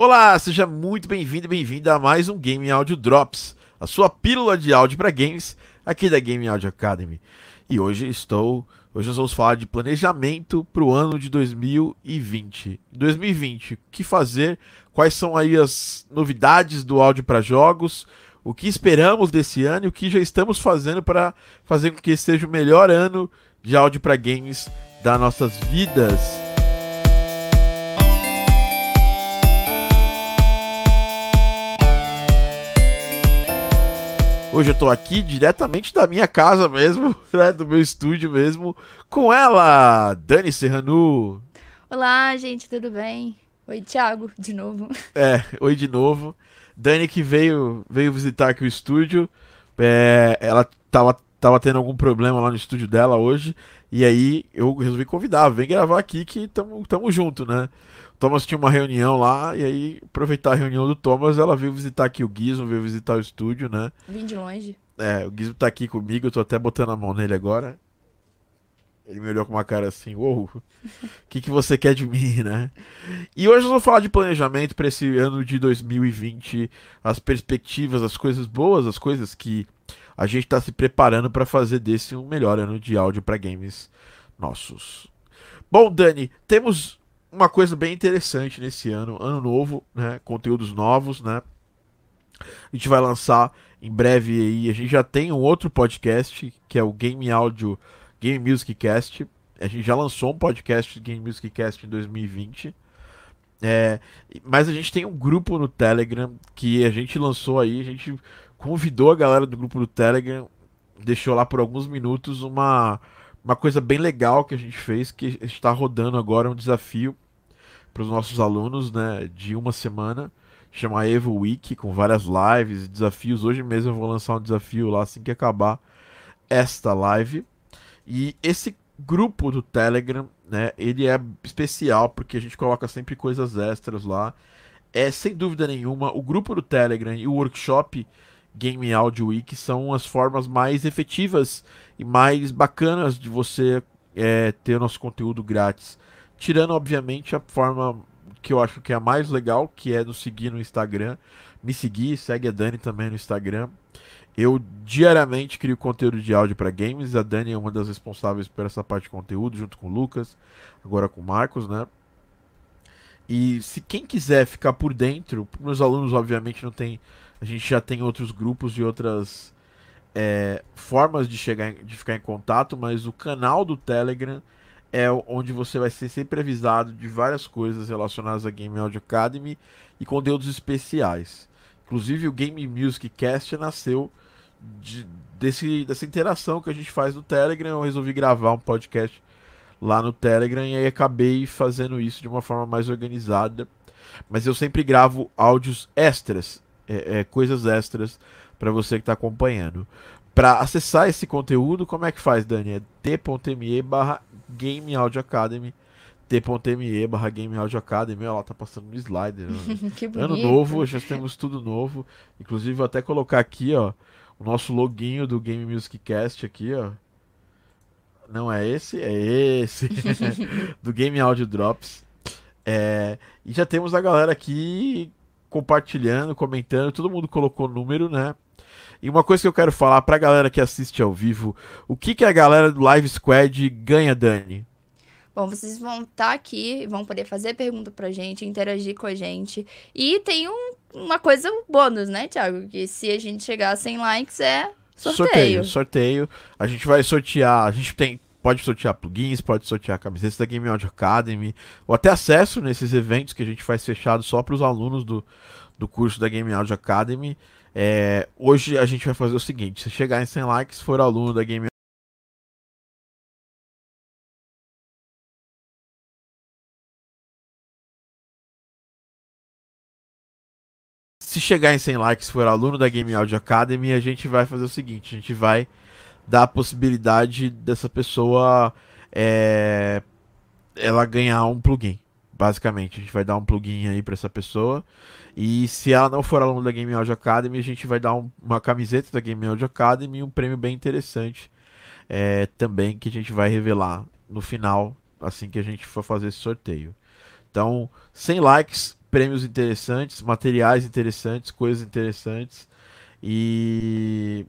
Olá, seja muito bem-vindo e bem-vinda a mais um Game Audio Drops, a sua pílula de áudio para games aqui da Game Audio Academy. E hoje estou, hoje nós vamos falar de planejamento para o ano de 2020. 2020, o que fazer? Quais são aí as novidades do áudio para jogos? O que esperamos desse ano e o que já estamos fazendo para fazer com que seja o melhor ano de áudio para games das nossas vidas. Hoje eu tô aqui diretamente da minha casa mesmo, né, do meu estúdio mesmo, com ela, Dani Serranu. Olá, gente, tudo bem? Oi, Thiago, de novo. É, oi de novo. Dani que veio, veio visitar aqui o estúdio. É, ela tava, tava tendo algum problema lá no estúdio dela hoje. E aí eu resolvi convidar, vem gravar aqui que tamo, tamo junto, né? Thomas tinha uma reunião lá, e aí, aproveitar a reunião do Thomas, ela veio visitar aqui o Gizmo, veio visitar o estúdio, né? Vim de longe. É, o Gizmo tá aqui comigo, eu tô até botando a mão nele agora. Ele me olhou com uma cara assim, uou, o que, que você quer de mim, né? E hoje nós vamos falar de planejamento para esse ano de 2020, as perspectivas, as coisas boas, as coisas que a gente está se preparando para fazer desse um melhor ano de áudio para games nossos. Bom, Dani, temos uma coisa bem interessante nesse ano, ano novo, né? Conteúdos novos, né? A gente vai lançar em breve aí. A gente já tem um outro podcast que é o Game Audio Game Music Cast. A gente já lançou um podcast Game Music Cast em 2020. É, mas a gente tem um grupo no Telegram que a gente lançou aí. A gente convidou a galera do grupo do Telegram, deixou lá por alguns minutos uma uma coisa bem legal que a gente fez, que está rodando agora um desafio para os nossos alunos, né, de uma semana, chama Evo Week, com várias lives e desafios. Hoje mesmo eu vou lançar um desafio lá assim que acabar esta live. E esse grupo do Telegram, né, ele é especial porque a gente coloca sempre coisas extras lá. É sem dúvida nenhuma o grupo do Telegram e o workshop Game Audio Week são as formas mais efetivas e mais bacanas de você é, ter nosso conteúdo grátis. Tirando, obviamente, a forma que eu acho que é a mais legal, que é nos seguir no Instagram. Me seguir, segue a Dani também no Instagram. Eu diariamente crio conteúdo de áudio para games. A Dani é uma das responsáveis por essa parte de conteúdo, junto com o Lucas, agora com o Marcos, né? E se quem quiser ficar por dentro, meus alunos, obviamente, não tem. A gente já tem outros grupos e outras é, formas de chegar, de ficar em contato, mas o canal do Telegram é onde você vai ser sempre avisado de várias coisas relacionadas a Game Audio Academy e conteúdos especiais. Inclusive o Game Music Cast nasceu de, desse, dessa interação que a gente faz no Telegram. Eu resolvi gravar um podcast lá no Telegram e aí acabei fazendo isso de uma forma mais organizada. Mas eu sempre gravo áudios extras, é, é, coisas extras para você que está acompanhando. Para acessar esse conteúdo, como é que faz, Dani? É t.me barra Game Audio Academy t.me barra Game Audio Academy, lá tá passando no slider. Né? que bonito. Ano novo, já temos tudo novo. Inclusive, vou até colocar aqui, ó, o nosso loginho do Game Music Cast aqui, ó. Não é esse, é esse. do Game Audio Drops. É, e já temos a galera aqui compartilhando, comentando. Todo mundo colocou número, né? E uma coisa que eu quero falar pra galera que assiste ao vivo: o que, que a galera do Live Squad ganha, Dani? Bom, vocês vão estar aqui, vão poder fazer pergunta pra gente, interagir com a gente. E tem um, uma coisa bônus, né, Thiago? Que se a gente chegar a 100 likes é sorteio. Sorteio, sorteio. A gente vai sortear, a gente tem pode sortear plugins, pode sortear camisetas da Game Audio Academy, ou até acesso nesses eventos que a gente faz fechado só para os alunos do, do curso da Game Audio Academy. É, hoje a gente vai fazer o seguinte: se chegar em 100 likes, for aluno da Game Se chegar em 100 likes, for aluno da Game Audio Academy, a gente vai fazer o seguinte: a gente vai dar a possibilidade dessa pessoa é, ela ganhar um plugin. Basicamente, a gente vai dar um plugin aí para essa pessoa. E se ela não for aluno da Game Audio Academy, a gente vai dar um, uma camiseta da Game Audio Academy e um prêmio bem interessante é, também que a gente vai revelar no final, assim que a gente for fazer esse sorteio. Então, 100 likes, prêmios interessantes, materiais interessantes, coisas interessantes. E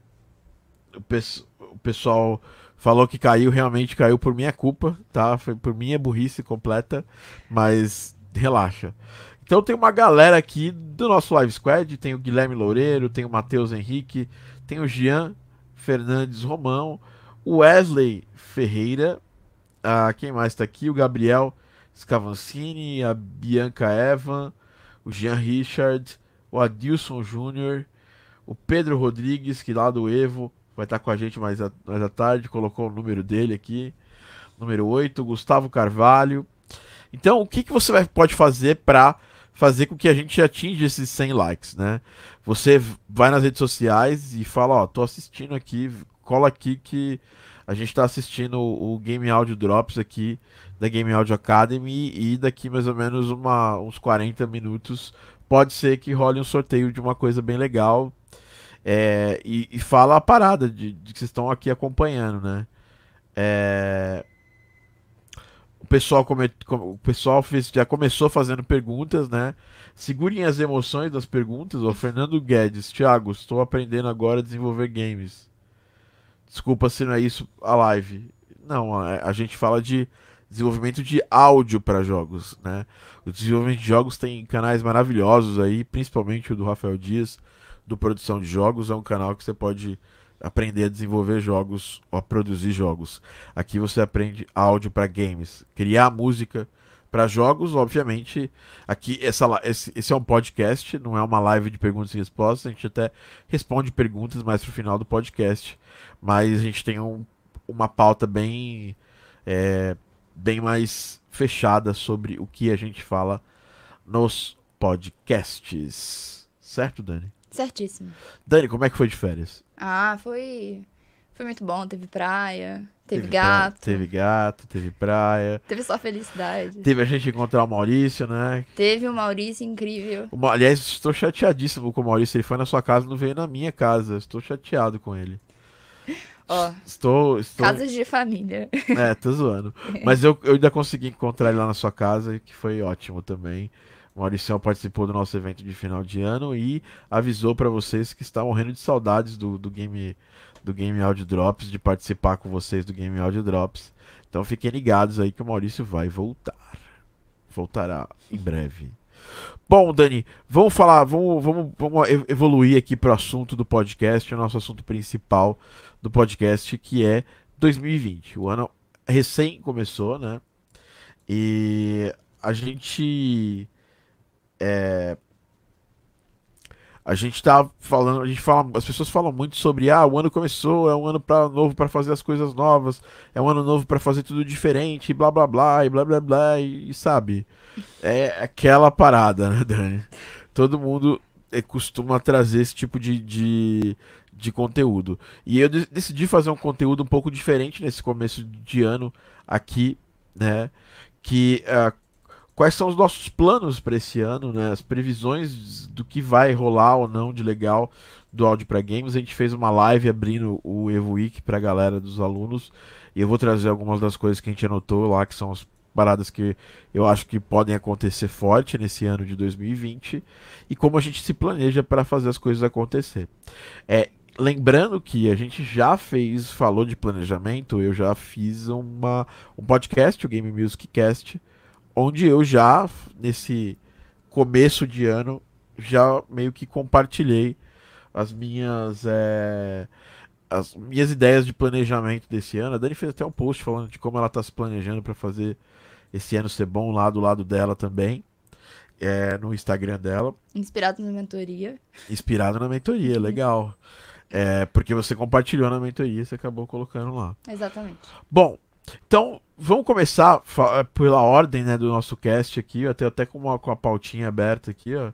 o, pe o pessoal falou que caiu, realmente caiu por minha culpa, tá? Foi por minha burrice completa, mas relaxa. Então tem uma galera aqui do nosso Live Squad, tem o Guilherme Loureiro, tem o Matheus Henrique, tem o Jean Fernandes Romão, o Wesley Ferreira, ah, quem mais está aqui? O Gabriel Scavancini, a Bianca Evan, o Jean Richard, o Adilson Júnior, o Pedro Rodrigues, que lá do Evo vai estar com a gente mais, a, mais à tarde, colocou o número dele aqui, número 8, Gustavo Carvalho. Então, o que, que você vai, pode fazer para fazer com que a gente atinja esses 100 likes, né? Você vai nas redes sociais e fala, ó, tô assistindo aqui, cola aqui que a gente está assistindo o, Game Audio Drops aqui da Game Audio Academy e daqui mais ou menos uma, uns 40 minutos pode ser que role um sorteio de uma coisa bem legal é, e, e, fala a parada de, de, que vocês estão aqui acompanhando, né? É, pessoal, come, o pessoal fez, já começou fazendo perguntas, né? Segurem as emoções das perguntas. O Fernando Guedes, Thiago, estou aprendendo agora a desenvolver games. Desculpa se não é isso a live. Não, a, gente fala de desenvolvimento de áudio para jogos, né? O desenvolvimento de jogos tem canais maravilhosos aí, principalmente o do Rafael Dias, do Produção de Jogos, é um canal que você pode aprender a desenvolver jogos ou a produzir jogos. Aqui você aprende áudio para games, criar música para jogos, obviamente. Aqui essa, esse, esse, é um podcast, não é uma live de perguntas e respostas. A gente até responde perguntas mais pro final do podcast, mas a gente tem um, uma pauta bem é, bem mais fechada sobre o que a gente fala nos podcasts. Certo, Dani? Certíssimo. Dani, como é que foi de férias? Ah, foi foi muito bom. Teve praia, teve, teve gato. Praia, teve gato, teve praia. Teve só felicidade. Teve a gente encontrar o Maurício, né? Teve o Maurício incrível. O, aliás, estou chateadíssimo com o Maurício. Ele foi na sua casa, não veio na minha casa. Estou chateado com ele. Ó, estou, estou... Casas de família. É, tô zoando. Mas eu, eu ainda consegui encontrar ele lá na sua casa, que foi ótimo também. O Maurício participou do nosso evento de final de ano e avisou para vocês que está morrendo de saudades do, do game do Game Audio Drops, de participar com vocês do Game Audio Drops. Então fiquem ligados aí que o Maurício vai voltar. Voltará em breve. Bom, Dani, vamos falar, vamos, vamos, vamos evoluir aqui para o assunto do podcast, o nosso assunto principal do podcast, que é 2020. O ano recém começou, né? E a gente. É, a gente tá falando, a gente fala, as pessoas falam muito sobre ah, o ano começou, é um ano pra, novo para fazer as coisas novas, é um ano novo para fazer tudo diferente, blá blá blá, e blá blá blá, e, e sabe? É aquela parada, né, Dani? Todo mundo é, costuma trazer esse tipo de, de, de conteúdo. E eu decidi fazer um conteúdo um pouco diferente nesse começo de ano aqui, né? Que uh, quais são os nossos planos para esse ano, né? As previsões do que vai rolar ou não de legal do áudio para games. A gente fez uma live abrindo o Evo Week para a galera dos alunos e eu vou trazer algumas das coisas que a gente anotou lá, que são as paradas que eu acho que podem acontecer forte nesse ano de 2020 e como a gente se planeja para fazer as coisas acontecer. É, lembrando que a gente já fez, falou de planejamento, eu já fiz uma, um podcast, o Game Music Cast, onde eu já, nesse começo de ano, já meio que compartilhei as minhas, é, as minhas ideias de planejamento desse ano. A Dani fez até um post falando de como ela está se planejando para fazer esse ano ser bom lá do lado dela também. É, no Instagram dela. Inspirado na mentoria. Inspirado na mentoria, legal. É, porque você compartilhou na mentoria, você acabou colocando lá. Exatamente. Bom, então vamos começar é, pela ordem né, do nosso cast aqui, até, até com, uma, com a pautinha aberta aqui, ó.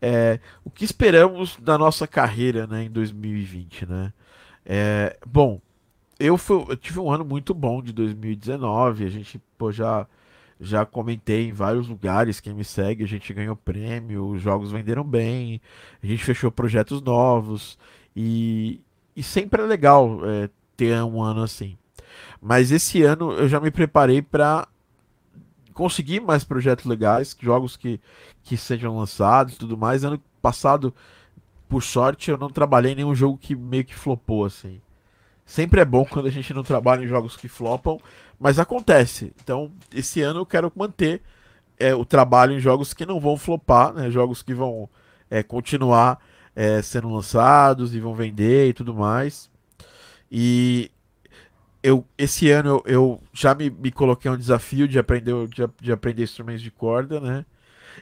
É, o que esperamos da nossa carreira né, em 2020, né? É, bom, eu, fui, eu tive um ano muito bom de 2019, a gente pô, já, já comentei em vários lugares, quem me segue, a gente ganhou prêmio, os jogos venderam bem, a gente fechou projetos novos, e, e sempre é legal é, ter um ano assim. Mas esse ano eu já me preparei para conseguir mais projetos legais, jogos que, que sejam lançados e tudo mais. Ano passado, por sorte, eu não trabalhei em nenhum jogo que meio que flopou, assim. Sempre é bom quando a gente não trabalha em jogos que flopam, mas acontece. Então, esse ano eu quero manter é, o trabalho em jogos que não vão flopar, né? Jogos que vão é, continuar é, sendo lançados e vão vender e tudo mais. E eu, esse ano eu, eu já me, me, coloquei um desafio de aprender, de, de aprender instrumentos de corda, né?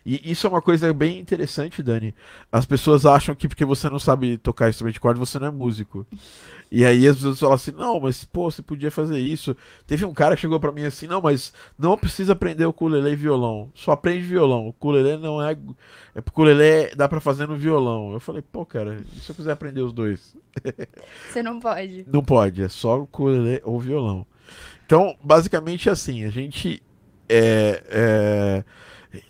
E isso é uma coisa bem interessante, Dani. As pessoas acham que porque você não sabe tocar instrumento de corda, você não é músico. E aí as pessoas falam assim: não, mas pô, você podia fazer isso. Teve um cara que chegou para mim assim: não, mas não precisa aprender o ukulele e violão. Só aprende violão. O ukulele não é. É porque o ukulele dá para fazer no violão. Eu falei: pô, cara, e se eu quiser aprender os dois? Você não pode. Não pode, é só o ukulele ou violão. Então, basicamente assim: a gente. É, é,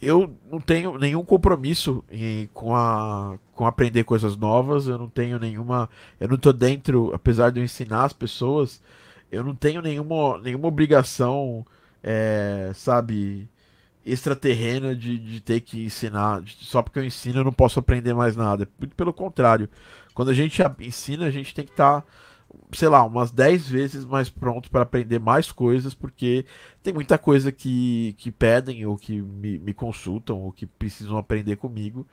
eu não tenho nenhum compromisso em, com, a, com aprender coisas novas, eu não tenho nenhuma. Eu não tô dentro, apesar de eu ensinar as pessoas, eu não tenho nenhuma, nenhuma obrigação, é, sabe, extraterrena de, de ter que ensinar. Só porque eu ensino eu não posso aprender mais nada. Muito pelo contrário. Quando a gente ensina, a gente tem que estar. Tá sei lá, umas 10 vezes mais pronto para aprender mais coisas, porque tem muita coisa que, que pedem ou que me, me consultam ou que precisam aprender comigo,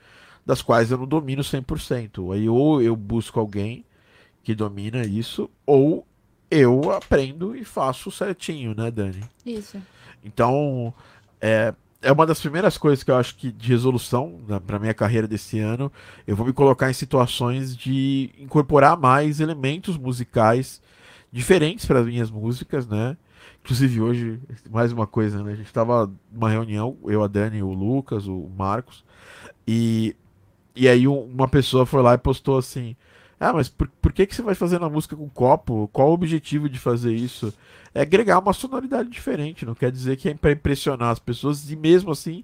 das quais eu não domino 100%. Aí ou eu busco alguém que domina isso, ou eu aprendo e faço certinho, né, Dani? Isso. Então, é, é uma das primeiras coisas que eu acho que de resolução né, para minha carreira desse ano. Eu vou me colocar em situações de incorporar mais elementos musicais diferentes para as minhas músicas, né? Inclusive hoje, mais uma coisa, né? A gente estava numa reunião, eu, a Dani, o Lucas, o Marcos, e, e aí uma pessoa foi lá e postou assim: Ah, mas por, por que, que você vai fazer a música com copo? Qual o objetivo de fazer isso? É agregar uma sonoridade diferente. Não quer dizer que é para impressionar as pessoas e mesmo assim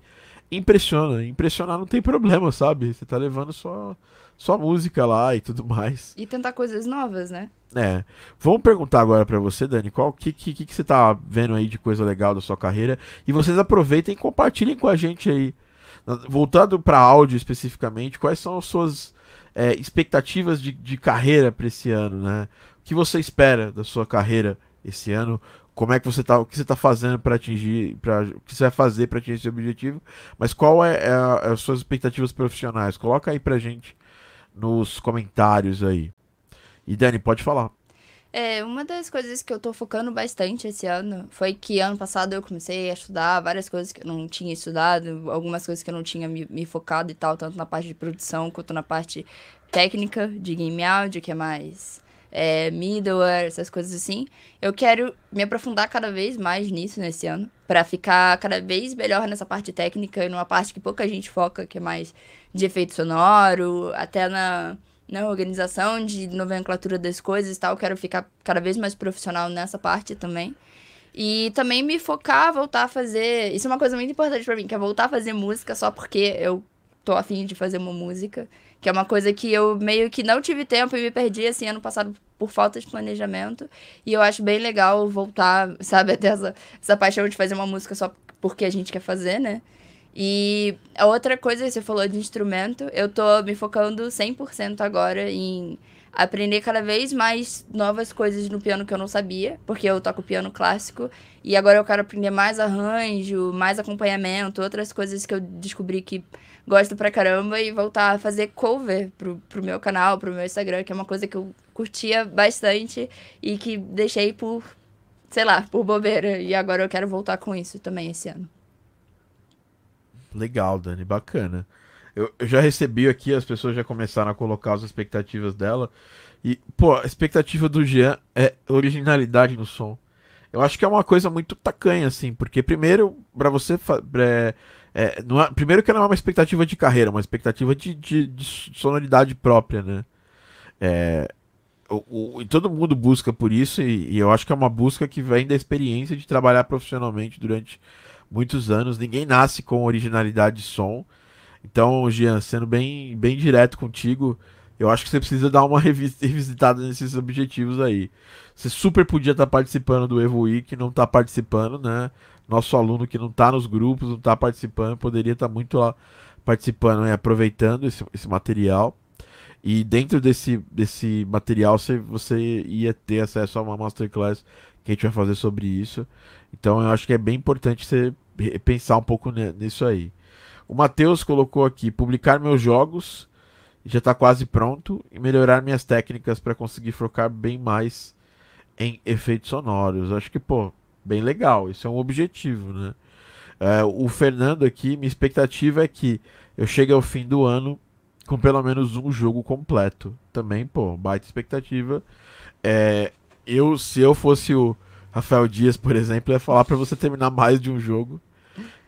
impressiona. Impressionar não tem problema, sabe? Você tá levando só, só música lá e tudo mais. E tentar coisas novas, né? É. Vamos perguntar agora para você, Dani, qual que, que, que você tá vendo aí de coisa legal da sua carreira? E vocês aproveitem e compartilhem com a gente aí. Voltando para áudio especificamente, quais são as suas é, expectativas de, de carreira para esse ano, né? O que você espera da sua carreira esse ano. Como é que você tá, o que você está fazendo para atingir, para o que você vai fazer para atingir esse objetivo? Mas qual é, é, é, as suas expectativas profissionais? Coloca aí pra gente nos comentários aí. E Dani, pode falar. É, uma das coisas que eu tô focando bastante esse ano foi que ano passado eu comecei a estudar várias coisas que eu não tinha estudado, algumas coisas que eu não tinha me, me focado e tal, tanto na parte de produção quanto na parte técnica de game audio, que é mais é, middleware, essas coisas assim. Eu quero me aprofundar cada vez mais nisso nesse ano, para ficar cada vez melhor nessa parte técnica e numa parte que pouca gente foca, que é mais de efeito sonoro, até na, na organização de nomenclatura das coisas e tal. Eu quero ficar cada vez mais profissional nessa parte também. E também me focar, voltar a fazer. Isso é uma coisa muito importante para mim, que é voltar a fazer música só porque eu tô afim de fazer uma música. Que é uma coisa que eu meio que não tive tempo e me perdi, assim, ano passado por falta de planejamento. E eu acho bem legal voltar, sabe, até essa, essa paixão de fazer uma música só porque a gente quer fazer, né? E a outra coisa, você falou de instrumento, eu tô me focando 100% agora em aprender cada vez mais novas coisas no piano que eu não sabia, porque eu toco piano clássico, e agora eu quero aprender mais arranjo, mais acompanhamento, outras coisas que eu descobri que gosto pra caramba e voltar a fazer cover pro, pro meu canal, pro meu Instagram, que é uma coisa que eu curtia bastante e que deixei por, sei lá, por bobeira. E agora eu quero voltar com isso também esse ano. Legal, Dani, bacana. Eu, eu já recebi aqui, as pessoas já começaram a colocar as expectativas dela. E, pô, a expectativa do Jean é originalidade no som. Eu acho que é uma coisa muito tacanha, assim, porque primeiro, para você. É, é, é, primeiro que não é uma expectativa de carreira, é uma expectativa de, de, de sonoridade própria, né? É, o, o, todo mundo busca por isso, e, e, eu acho que é uma busca que vem da experiência de trabalhar profissionalmente durante muitos anos. Ninguém nasce com originalidade de som. Então, Jean, sendo bem, bem direto contigo, eu acho que você precisa dar uma revisitada nesses objetivos aí. Você super podia estar participando do Evo Week, não está participando, né? Nosso aluno que não está nos grupos, não está participando, poderia estar tá muito lá participando e aproveitando esse, esse material. E dentro desse, desse material você, você ia ter acesso a uma masterclass que a gente vai fazer sobre isso. Então eu acho que é bem importante você pensar um pouco nisso aí. O Matheus colocou aqui: publicar meus jogos, já está quase pronto, e melhorar minhas técnicas para conseguir focar bem mais em efeitos sonoros. Acho que, pô, bem legal. Isso é um objetivo, né? É, o Fernando aqui, minha expectativa é que eu chegue ao fim do ano com pelo menos um jogo completo. Também, pô, baita expectativa. É, eu, se eu fosse o Rafael Dias, por exemplo, ia falar para você terminar mais de um jogo,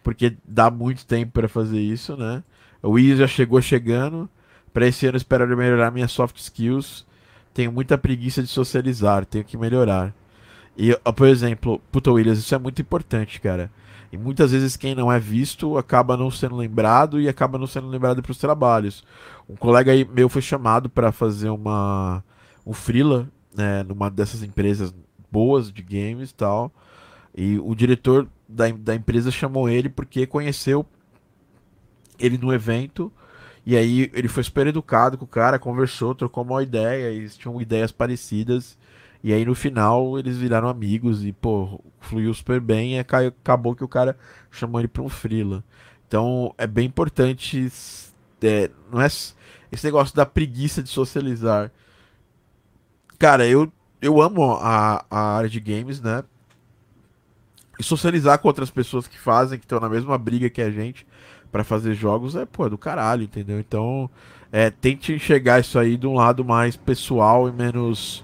porque dá muito tempo para fazer isso, né? O Wii já chegou chegando. Para esse ano espero melhorar minhas soft skills. Tenho muita preguiça de socializar, tenho que melhorar. E, por exemplo, puta Williams, isso é muito importante, cara. E muitas vezes quem não é visto acaba não sendo lembrado e acaba não sendo lembrado para os trabalhos. Um colega aí meu foi chamado para fazer uma um freela, né, numa dessas empresas boas de games e tal. E o diretor da, da empresa chamou ele porque conheceu ele no evento. E aí ele foi super educado com o cara, conversou, trocou uma ideia, eles tinham ideias parecidas. E aí no final eles viraram amigos e, pô, fluiu super bem e acabou que o cara chamou ele pra um frila. Então é bem importante. É, não é esse negócio da preguiça de socializar. Cara, eu, eu amo a, a área de games, né? E socializar com outras pessoas que fazem, que estão na mesma briga que a gente para fazer jogos é, pô, é do caralho, entendeu? Então, é, tente enxergar isso aí de um lado mais pessoal e menos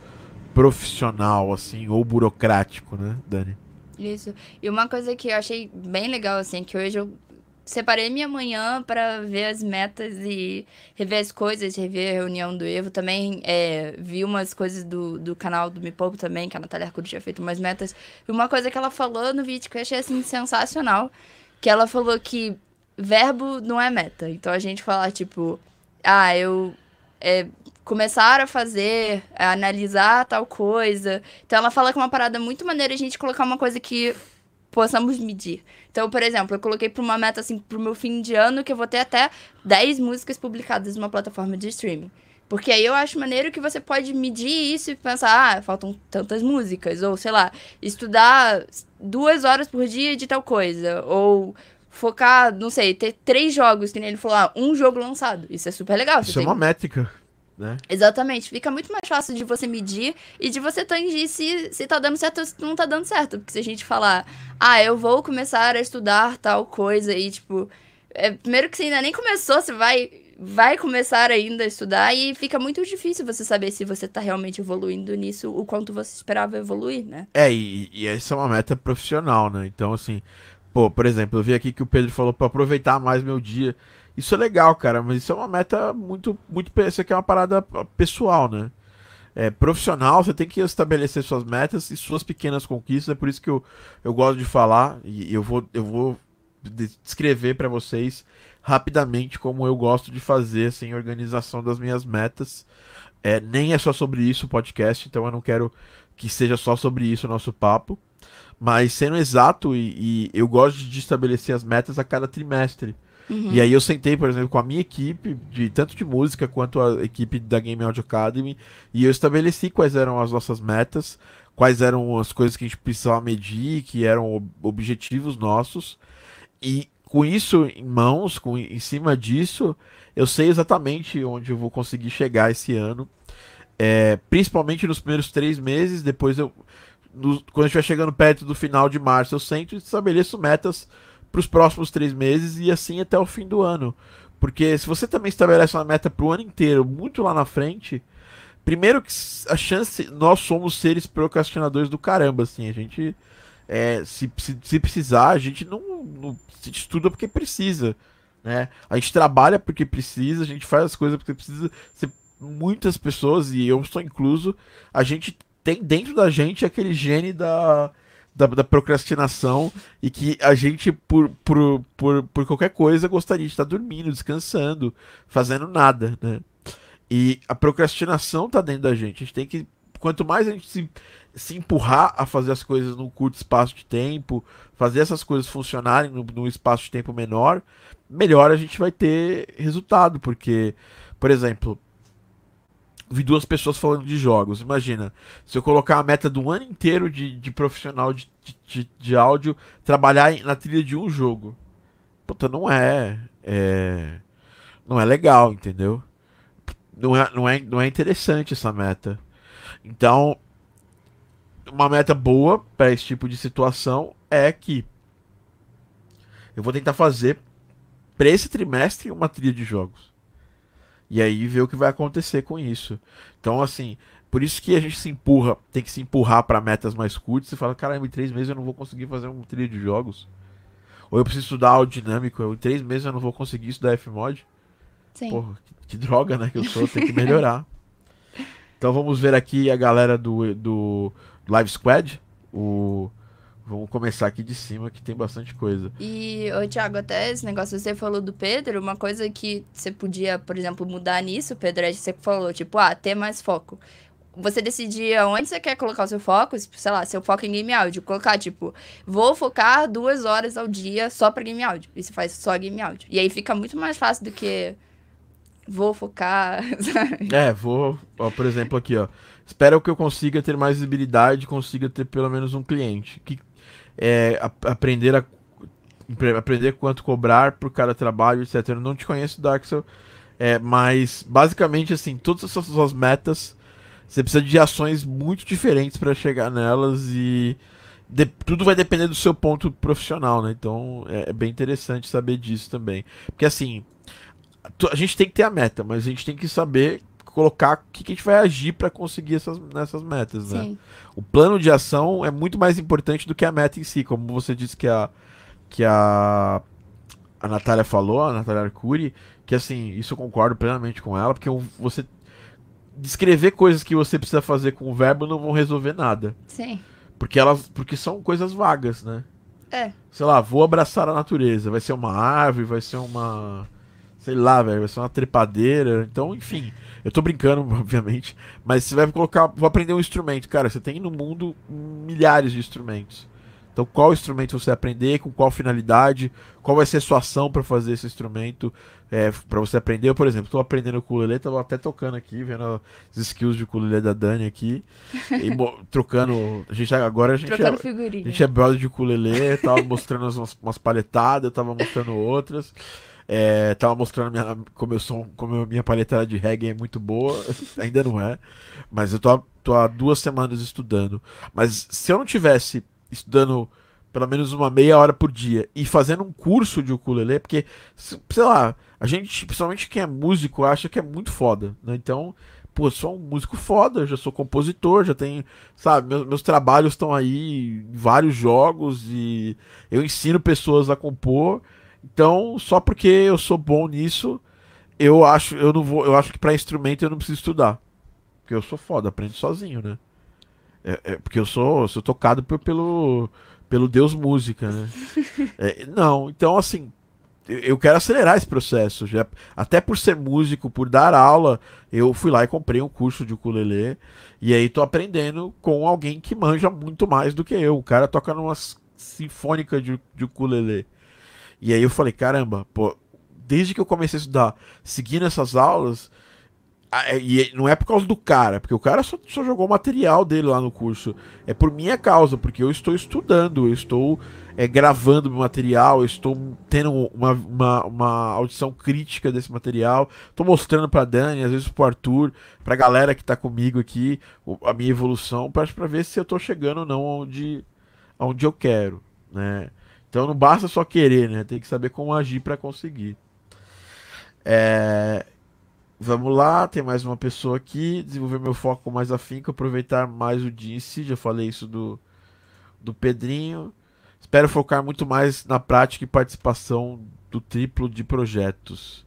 profissional, assim, ou burocrático, né, Dani? Isso. E uma coisa que eu achei bem legal, assim, que hoje eu separei minha manhã para ver as metas e rever as coisas, rever a reunião do Evo. Também é, vi umas coisas do, do canal do Me Pouco também, que a Natália Arcuri tinha feito umas metas. E uma coisa que ela falou no vídeo que eu achei, assim, sensacional, que ela falou que verbo não é meta. Então a gente falar, tipo, ah, eu é, começar a fazer, a analisar tal coisa. Então ela fala que é uma parada muito maneira a gente colocar uma coisa que possamos medir. Então, por exemplo, eu coloquei para uma meta assim pro meu fim de ano que eu vou ter até 10 músicas publicadas numa plataforma de streaming. Porque aí eu acho maneiro que você pode medir isso e pensar, ah, faltam tantas músicas, ou sei lá, estudar duas horas por dia de tal coisa, ou focar, não sei, ter três jogos, que nem ele falou, ah, um jogo lançado. Isso é super legal. Isso é uma métrica né? Exatamente. Fica muito mais fácil de você medir e de você tangir se, se tá dando certo ou se não tá dando certo. Porque se a gente falar, ah, eu vou começar a estudar tal coisa e, tipo, é, primeiro que você ainda nem começou, você vai, vai começar ainda a estudar e fica muito difícil você saber se você tá realmente evoluindo nisso, o quanto você esperava evoluir, né? É, e, e essa é uma meta profissional, né? Então, assim, pô, por exemplo, eu vi aqui que o Pedro falou para aproveitar mais meu dia. Isso é legal, cara, mas isso é uma meta muito, muito. Isso aqui é uma parada pessoal, né? É, profissional, você tem que estabelecer suas metas e suas pequenas conquistas. É por isso que eu, eu gosto de falar e eu vou, eu vou descrever para vocês rapidamente como eu gosto de fazer assim, organização das minhas metas. É, nem é só sobre isso o podcast, então eu não quero que seja só sobre isso o nosso papo. Mas sendo exato, e, e eu gosto de estabelecer as metas a cada trimestre. Uhum. E aí eu sentei, por exemplo, com a minha equipe, de tanto de música quanto a equipe da Game Audio Academy, e eu estabeleci quais eram as nossas metas, quais eram as coisas que a gente precisava medir, que eram objetivos nossos. E com isso em mãos, com, em cima disso, eu sei exatamente onde eu vou conseguir chegar esse ano. É, principalmente nos primeiros três meses, depois eu. No, quando estiver chegando perto do final de março, eu sento e estabeleço metas para os próximos três meses e assim até o fim do ano. Porque se você também estabelece uma meta para o ano inteiro, muito lá na frente, primeiro que a chance, nós somos seres procrastinadores do caramba, assim, a gente, é, se, se, se, precisar, a gente não, não se estuda porque precisa, né? A gente trabalha porque precisa, a gente faz as coisas porque precisa. Se, muitas pessoas, e eu estou incluso, a gente tem dentro da gente aquele gene da da, da, procrastinação e que a gente, por, por, por, por qualquer coisa, gostaria de estar dormindo, descansando, fazendo nada, né? E a procrastinação tá dentro da gente. A gente tem que quanto mais a gente se, se empurrar a fazer as coisas num curto espaço de tempo, fazer essas coisas funcionarem num, num espaço de tempo menor, melhor a gente vai ter resultado. Porque, por exemplo, vi duas pessoas falando de jogos. Imagina, se eu colocar a meta do ano inteiro de, de profissional de, de, de áudio trabalhar na trilha de um jogo. Puta, não é, é. Não é legal, entendeu? Não é, não, é, não é interessante essa meta. Então, uma meta boa para esse tipo de situação é que eu vou tentar fazer para esse trimestre uma trilha de jogos. E aí ver o que vai acontecer com isso. Então, assim, por isso que a gente se empurra, tem que se empurrar para metas mais curtas e fala, caramba, em três meses eu não vou conseguir fazer uma trilha de jogos. Ou eu preciso estudar áudio dinâmico, eu, em três meses eu não vou conseguir estudar Fmod. Sim. Porra, que, que droga, né? Que eu sou, tem que melhorar. então vamos ver aqui a galera do, do Live Squad. O Vamos começar aqui de cima, que tem bastante coisa. E, ô, Thiago, até esse negócio, você falou do Pedro, uma coisa que você podia, por exemplo, mudar nisso, Pedro, é que você falou, tipo, ah, ter mais foco. Você decidia onde você quer colocar o seu foco, sei lá, seu foco em game áudio. Colocar, tipo, vou focar duas horas ao dia só pra game áudio. E você faz só game áudio. E aí fica muito mais fácil do que vou focar. Sabe? É, vou, ó, por exemplo, aqui, ó. Espero que eu consiga ter mais visibilidade, consiga ter pelo menos um cliente. Que é, a, aprender a aprender quanto cobrar por cada trabalho, etc. Eu não te conheço, Darksel, é, mas basicamente assim, todas essas suas metas, você precisa de ações muito diferentes para chegar nelas e de, tudo vai depender do seu ponto profissional, né? Então é, é bem interessante saber disso também, porque assim a gente tem que ter a meta, mas a gente tem que saber colocar o que, que a gente vai agir para conseguir essas, nessas metas, né? Sim. O plano de ação é muito mais importante do que a meta em si, como você disse que a que a a Natália falou, a Natália Arcuri, que assim, isso eu concordo plenamente com ela, porque você descrever coisas que você precisa fazer com o verbo não vão resolver nada. Sim. Porque elas porque são coisas vagas, né? É. Sei lá, vou abraçar a natureza, vai ser uma árvore, vai ser uma sei lá, velho, vai ser uma trepadeira. Então, enfim, eu tô brincando, obviamente, mas você vai colocar, vou aprender um instrumento, cara, você tem no mundo milhares de instrumentos. Então, qual instrumento você aprender, com qual finalidade, qual vai ser a sua ação para fazer esse instrumento, é, para você aprender. Eu, por exemplo, estou aprendendo ukulele, estava até tocando aqui, vendo as skills de ukulele da Dani aqui, e trocando. A gente agora a gente trocando é, figurinha. a gente é brother de ukulele, tava mostrando umas, umas palhetadas, eu tava mostrando outras. É, tava mostrando minha, como eu sou, como a minha paleta de reggae é muito boa, ainda não é, mas eu tô, tô há duas semanas estudando. Mas se eu não tivesse estudando pelo menos uma meia hora por dia e fazendo um curso de ukulele, porque, sei lá, a gente, principalmente quem é músico, acha que é muito foda, né? Então, pô, sou um músico foda, já sou compositor, já tenho, sabe, meus, meus trabalhos estão aí em vários jogos e eu ensino pessoas a compor. Então, só porque eu sou bom nisso, eu acho, eu não vou, eu acho que para instrumento eu não preciso estudar. Porque eu sou foda, aprendo sozinho, né? É, é porque eu sou, sou tocado por, pelo pelo Deus música, né? É, não, então assim, eu quero acelerar esse processo. Já, até por ser músico, por dar aula, eu fui lá e comprei um curso de ukulele. E aí tô aprendendo com alguém que manja muito mais do que eu. O cara toca numa sinfônica de, de ukulele. E aí eu falei, caramba, pô, desde que eu comecei a estudar, seguindo essas aulas, é, e não é por causa do cara, porque o cara só, só jogou o material dele lá no curso. É por minha causa, porque eu estou estudando, eu estou é, gravando meu material, eu estou tendo uma, uma, uma audição crítica desse material, estou mostrando para Dani, às vezes para Arthur, para a galera que está comigo aqui, a minha evolução, para ver se eu estou chegando ou não onde, onde eu quero, né? Então não basta só querer, né? Tem que saber como agir para conseguir. É... Vamos lá, tem mais uma pessoa aqui. Desenvolver meu foco com mais afinco, aproveitar mais o dia. Já falei isso do, do Pedrinho. Espero focar muito mais na prática e participação do triplo de projetos.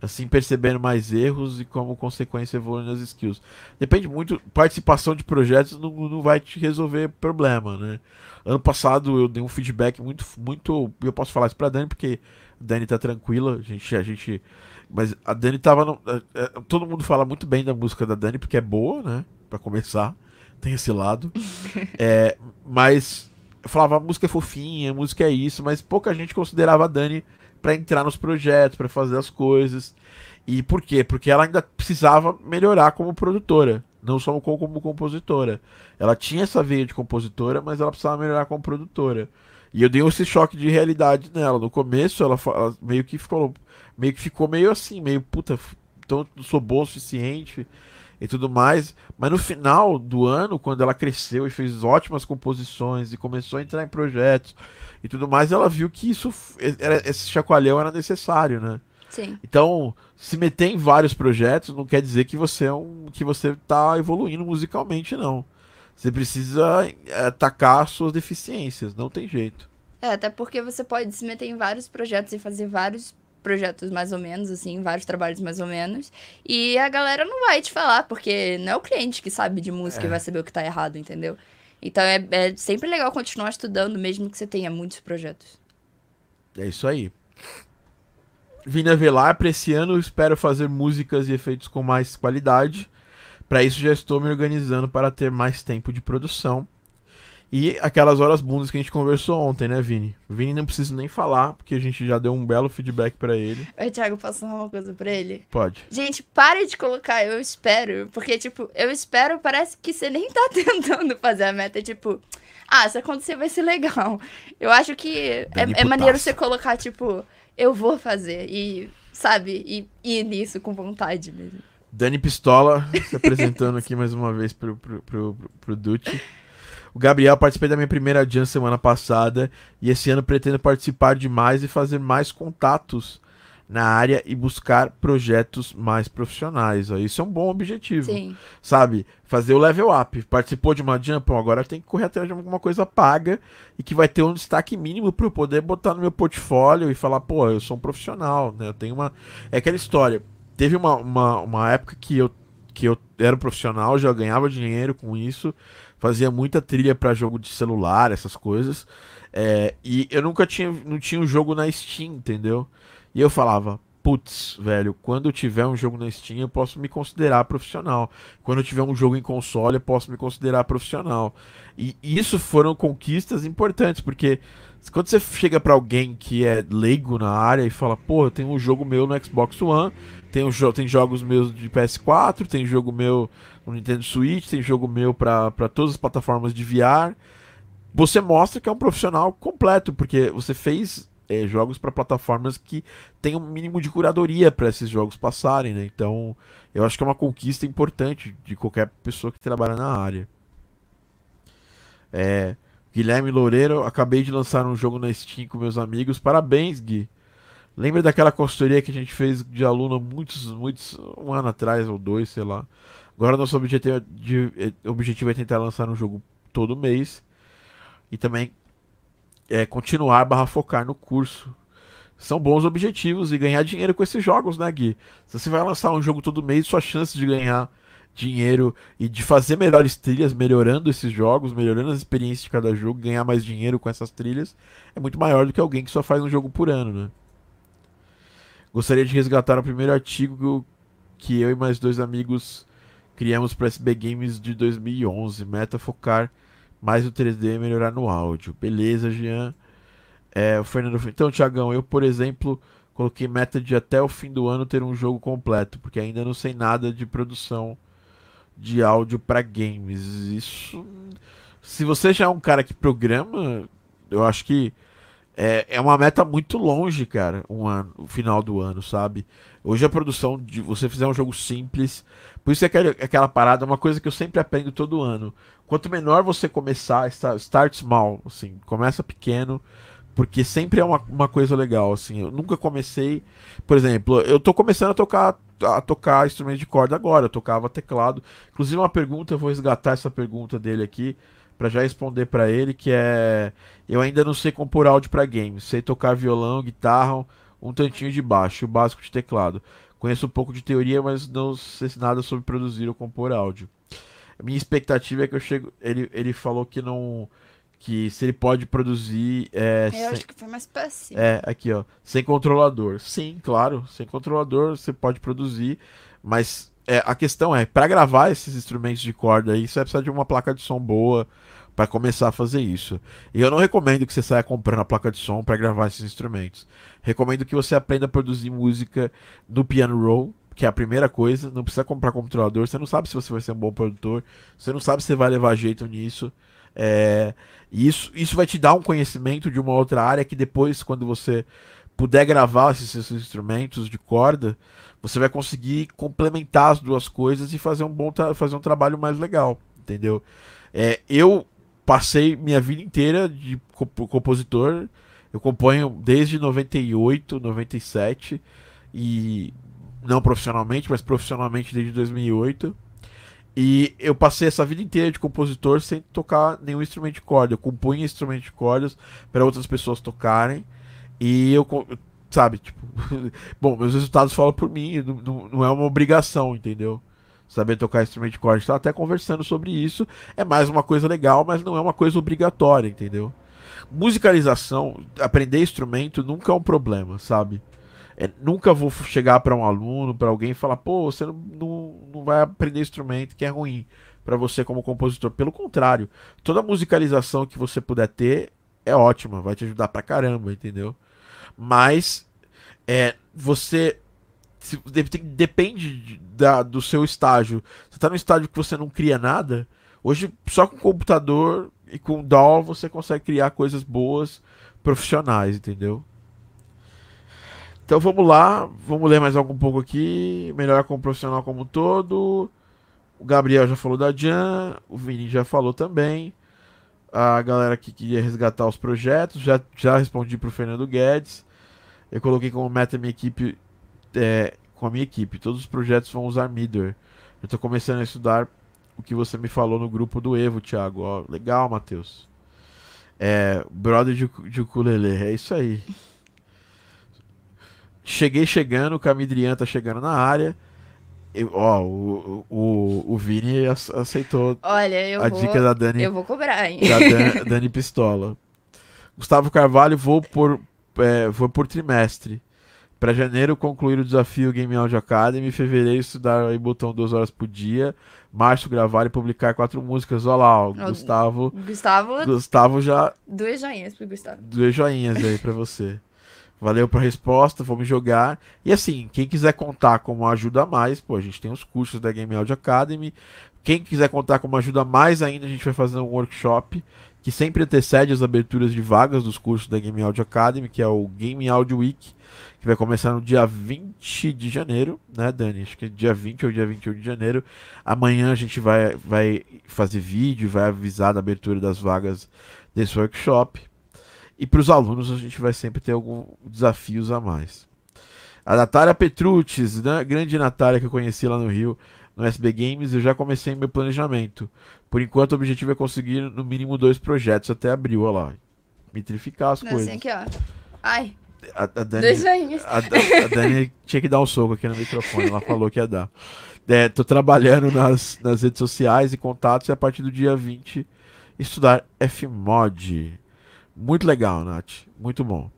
Assim percebendo mais erros e como consequência evoluir nas skills. Depende muito. Participação de projetos não, não vai te resolver problema, né? Ano passado eu dei um feedback muito, muito. Eu posso falar isso pra Dani, porque a Dani tá tranquila. A gente. A gente mas a Dani tava. No, é, é, todo mundo fala muito bem da música da Dani, porque é boa, né? Pra começar. tem esse lado. é, mas eu falava, a música é fofinha, a música é isso, mas pouca gente considerava a Dani para entrar nos projetos, para fazer as coisas. E por quê? Porque ela ainda precisava melhorar como produtora, não só como, compositora. Ela tinha essa veia de compositora, mas ela precisava melhorar como produtora. E eu dei esse choque de realidade nela. No começo, ela, ela meio que ficou meio que ficou meio assim, meio puta, então não sou bom o suficiente e tudo mais. Mas no final do ano, quando ela cresceu e fez ótimas composições e começou a entrar em projetos e tudo mais, ela viu que isso era, esse chacoalhão era necessário, né? Sim. Então, se meter em vários projetos não quer dizer que você é um que você tá evoluindo musicalmente, não. Você precisa atacar suas deficiências, não tem jeito. É, até porque você pode se meter em vários projetos e fazer vários projetos mais ou menos, assim, vários trabalhos mais ou menos. E a galera não vai te falar, porque não é o cliente que sabe de música é. e vai saber o que tá errado, entendeu? Então é, é sempre legal continuar estudando, mesmo que você tenha muitos projetos. É isso aí. Vina Velar, para esse ano espero fazer músicas e efeitos com mais qualidade. Para isso já estou me organizando para ter mais tempo de produção. E aquelas horas bundas que a gente conversou ontem, né, Vini? Vini não precisa nem falar, porque a gente já deu um belo feedback para ele. Oi, Thiago, posso falar uma coisa pra ele? Pode. Gente, pare de colocar eu espero, porque, tipo, eu espero parece que você nem tá tentando fazer a meta, tipo... Ah, se acontecer vai ser legal. Eu acho que é, é maneiro você colocar, tipo, eu vou fazer e, sabe, e ir nisso com vontade mesmo. Dani Pistola se apresentando aqui mais uma vez pro, pro, pro, pro, pro Dutti. O Gabriel participei da minha primeira Jam semana passada e esse ano pretendo participar de mais e fazer mais contatos na área e buscar projetos mais profissionais. Ó. Isso é um bom objetivo. Sim. Sabe? Fazer o level up. Participou de uma jump, agora tem que correr atrás de alguma coisa paga e que vai ter um destaque mínimo para eu poder botar no meu portfólio e falar, pô, eu sou um profissional, né? Eu tenho uma. É aquela história. Teve uma, uma, uma época que eu, que eu era um profissional, já ganhava dinheiro com isso fazia muita trilha para jogo de celular, essas coisas. É, e eu nunca tinha, não tinha um jogo na Steam, entendeu? E eu falava, putz, velho, quando eu tiver um jogo na Steam, eu posso me considerar profissional. Quando eu tiver um jogo em console, eu posso me considerar profissional. E isso foram conquistas importantes, porque quando você chega para alguém que é leigo na área e fala, eu tenho um jogo meu no Xbox One, tem, um, tem jogos meus de PS4, tem jogo meu no Nintendo Switch, tem jogo meu para todas as plataformas de VR. Você mostra que é um profissional completo, porque você fez é, jogos para plataformas que tem um mínimo de curadoria para esses jogos passarem, né? Então, eu acho que é uma conquista importante de qualquer pessoa que trabalha na área. É, Guilherme Loureiro, acabei de lançar um jogo na Steam com meus amigos. Parabéns, Gui. Lembra daquela consultoria que a gente fez de aluno muitos, muitos, um ano atrás ou dois, sei lá. Agora nosso objetivo, é de, é, objetivo é tentar lançar um jogo todo mês e também é, continuar barra focar no curso. São bons objetivos e ganhar dinheiro com esses jogos, né, Gui? Se você vai lançar um jogo todo mês, sua chance de ganhar dinheiro e de fazer melhores trilhas, melhorando esses jogos, melhorando as experiências de cada jogo, ganhar mais dinheiro com essas trilhas, é muito maior do que alguém que só faz um jogo por ano, né? Gostaria de resgatar o primeiro artigo que eu e mais dois amigos criamos para SB Games de 2011. Meta focar mais no 3D e melhorar no áudio. Beleza, Jean. É, o Fernando. Então, Tiagão, eu, por exemplo, coloquei meta de até o fim do ano ter um jogo completo, porque ainda não sei nada de produção de áudio para games. Isso. Se você já é um cara que programa, eu acho que é, é uma meta muito longe, cara, um ano, o final do ano, sabe? Hoje a produção de você fizer um jogo simples, por isso é aquela, aquela parada, uma coisa que eu sempre aprendo todo ano. Quanto menor você começar, start small, assim, começa pequeno, porque sempre é uma, uma coisa legal, assim. Eu nunca comecei, por exemplo, eu tô começando a tocar a tocar instrumento de corda agora, eu tocava teclado. Inclusive uma pergunta, eu vou resgatar essa pergunta dele aqui para já responder para ele, que é eu ainda não sei compor áudio para games, sei tocar violão, guitarra, um tantinho de baixo, o básico de teclado. Conheço um pouco de teoria, mas não sei nada sobre produzir ou compor áudio. A minha expectativa é que eu chego. Ele, ele falou que não. Que se ele pode produzir. É, eu sem, acho que foi mais passivo. É, aqui, ó. Sem controlador. Sim, claro. Sem controlador você pode produzir. Mas é, a questão é, para gravar esses instrumentos de corda aí, você vai precisar de uma placa de som boa para começar a fazer isso. E eu não recomendo que você saia comprando a placa de som para gravar esses instrumentos. Recomendo que você aprenda a produzir música no piano roll, que é a primeira coisa. Não precisa comprar computador. Você não sabe se você vai ser um bom produtor. Você não sabe se você vai levar jeito nisso. É, e isso, isso vai te dar um conhecimento de uma outra área que depois, quando você puder gravar esses, esses instrumentos de corda, você vai conseguir complementar as duas coisas e fazer um bom fazer um trabalho mais legal, entendeu? É, eu passei minha vida inteira de compositor. Eu componho desde 98, 97 e não profissionalmente, mas profissionalmente desde 2008. E eu passei essa vida inteira de compositor sem tocar nenhum instrumento de corda. Eu compunha instrumentos de cordas para outras pessoas tocarem. E eu, sabe, tipo, bom, meus resultados falam por mim, não, não é uma obrigação, entendeu? Saber tocar instrumento de corda. A gente tá até conversando sobre isso. É mais uma coisa legal, mas não é uma coisa obrigatória, entendeu? Musicalização, aprender instrumento nunca é um problema, sabe? É, nunca vou chegar para um aluno, para alguém e falar, pô, você não, não, não vai aprender instrumento que é ruim para você como compositor. Pelo contrário, toda musicalização que você puder ter é ótima, vai te ajudar pra caramba, entendeu? Mas é, você depende de, da, do seu estágio. Você tá no estágio que você não cria nada. Hoje, só com computador e com DAW você consegue criar coisas boas, profissionais, entendeu? Então vamos lá, vamos ler mais algum pouco aqui. Melhorar como profissional como um todo. O Gabriel já falou da Jan, o Vini já falou também. A galera que queria resgatar os projetos, já, já respondi para o Fernando Guedes. Eu coloquei como meta minha equipe, é, com a minha equipe. Todos os projetos vão usar Midor. Eu estou começando a estudar o que você me falou no grupo do Evo, Thiago. Ó, legal, Matheus. É, brother de, de ukulele, é isso aí. Cheguei chegando, o Camidrian tá chegando na área. Eu, ó, o, o, o Vini aceitou Olha, eu a vou, dica da Dani. Eu vou cobrar, hein? Da Dani, Dani Pistola. Gustavo Carvalho, vou por, é, vou por trimestre. Para janeiro, concluir o desafio Game Audio Academy. Fevereiro, estudar aí botão duas horas por dia. Março, gravar e publicar quatro músicas. Olha lá, o Gustavo. Gustavo. Gustavo já. Duas joinhas pro Gustavo. Duas joinhas aí para você. Valeu pra resposta, vamos jogar. E assim, quem quiser contar como ajuda mais, pô, a gente tem os cursos da Game Audio Academy. Quem quiser contar como ajuda mais ainda, a gente vai fazer um workshop que sempre antecede as aberturas de vagas dos cursos da Game Audio Academy, que é o Game Audio Week, que vai começar no dia 20 de janeiro, né, Dani? Acho que é dia 20 ou dia 21 de janeiro. Amanhã a gente vai, vai fazer vídeo, vai avisar da abertura das vagas desse workshop. E para os alunos a gente vai sempre ter alguns desafios a mais. A Natália Petrucci, né? grande Natália que eu conheci lá no Rio, no SB Games, eu já comecei meu planejamento. Por enquanto o objetivo é conseguir no mínimo dois projetos até abril, olha lá. Metrificar as Não, coisas. Assim aqui, ó. Ai. A, a Dani, a, a Dani tinha que dar um soco aqui no microfone, ela falou que ia dar. É, tô trabalhando nas, nas redes sociais e contatos e a partir do dia 20 estudar Fmod. Muito legal, Nath. Muito bom.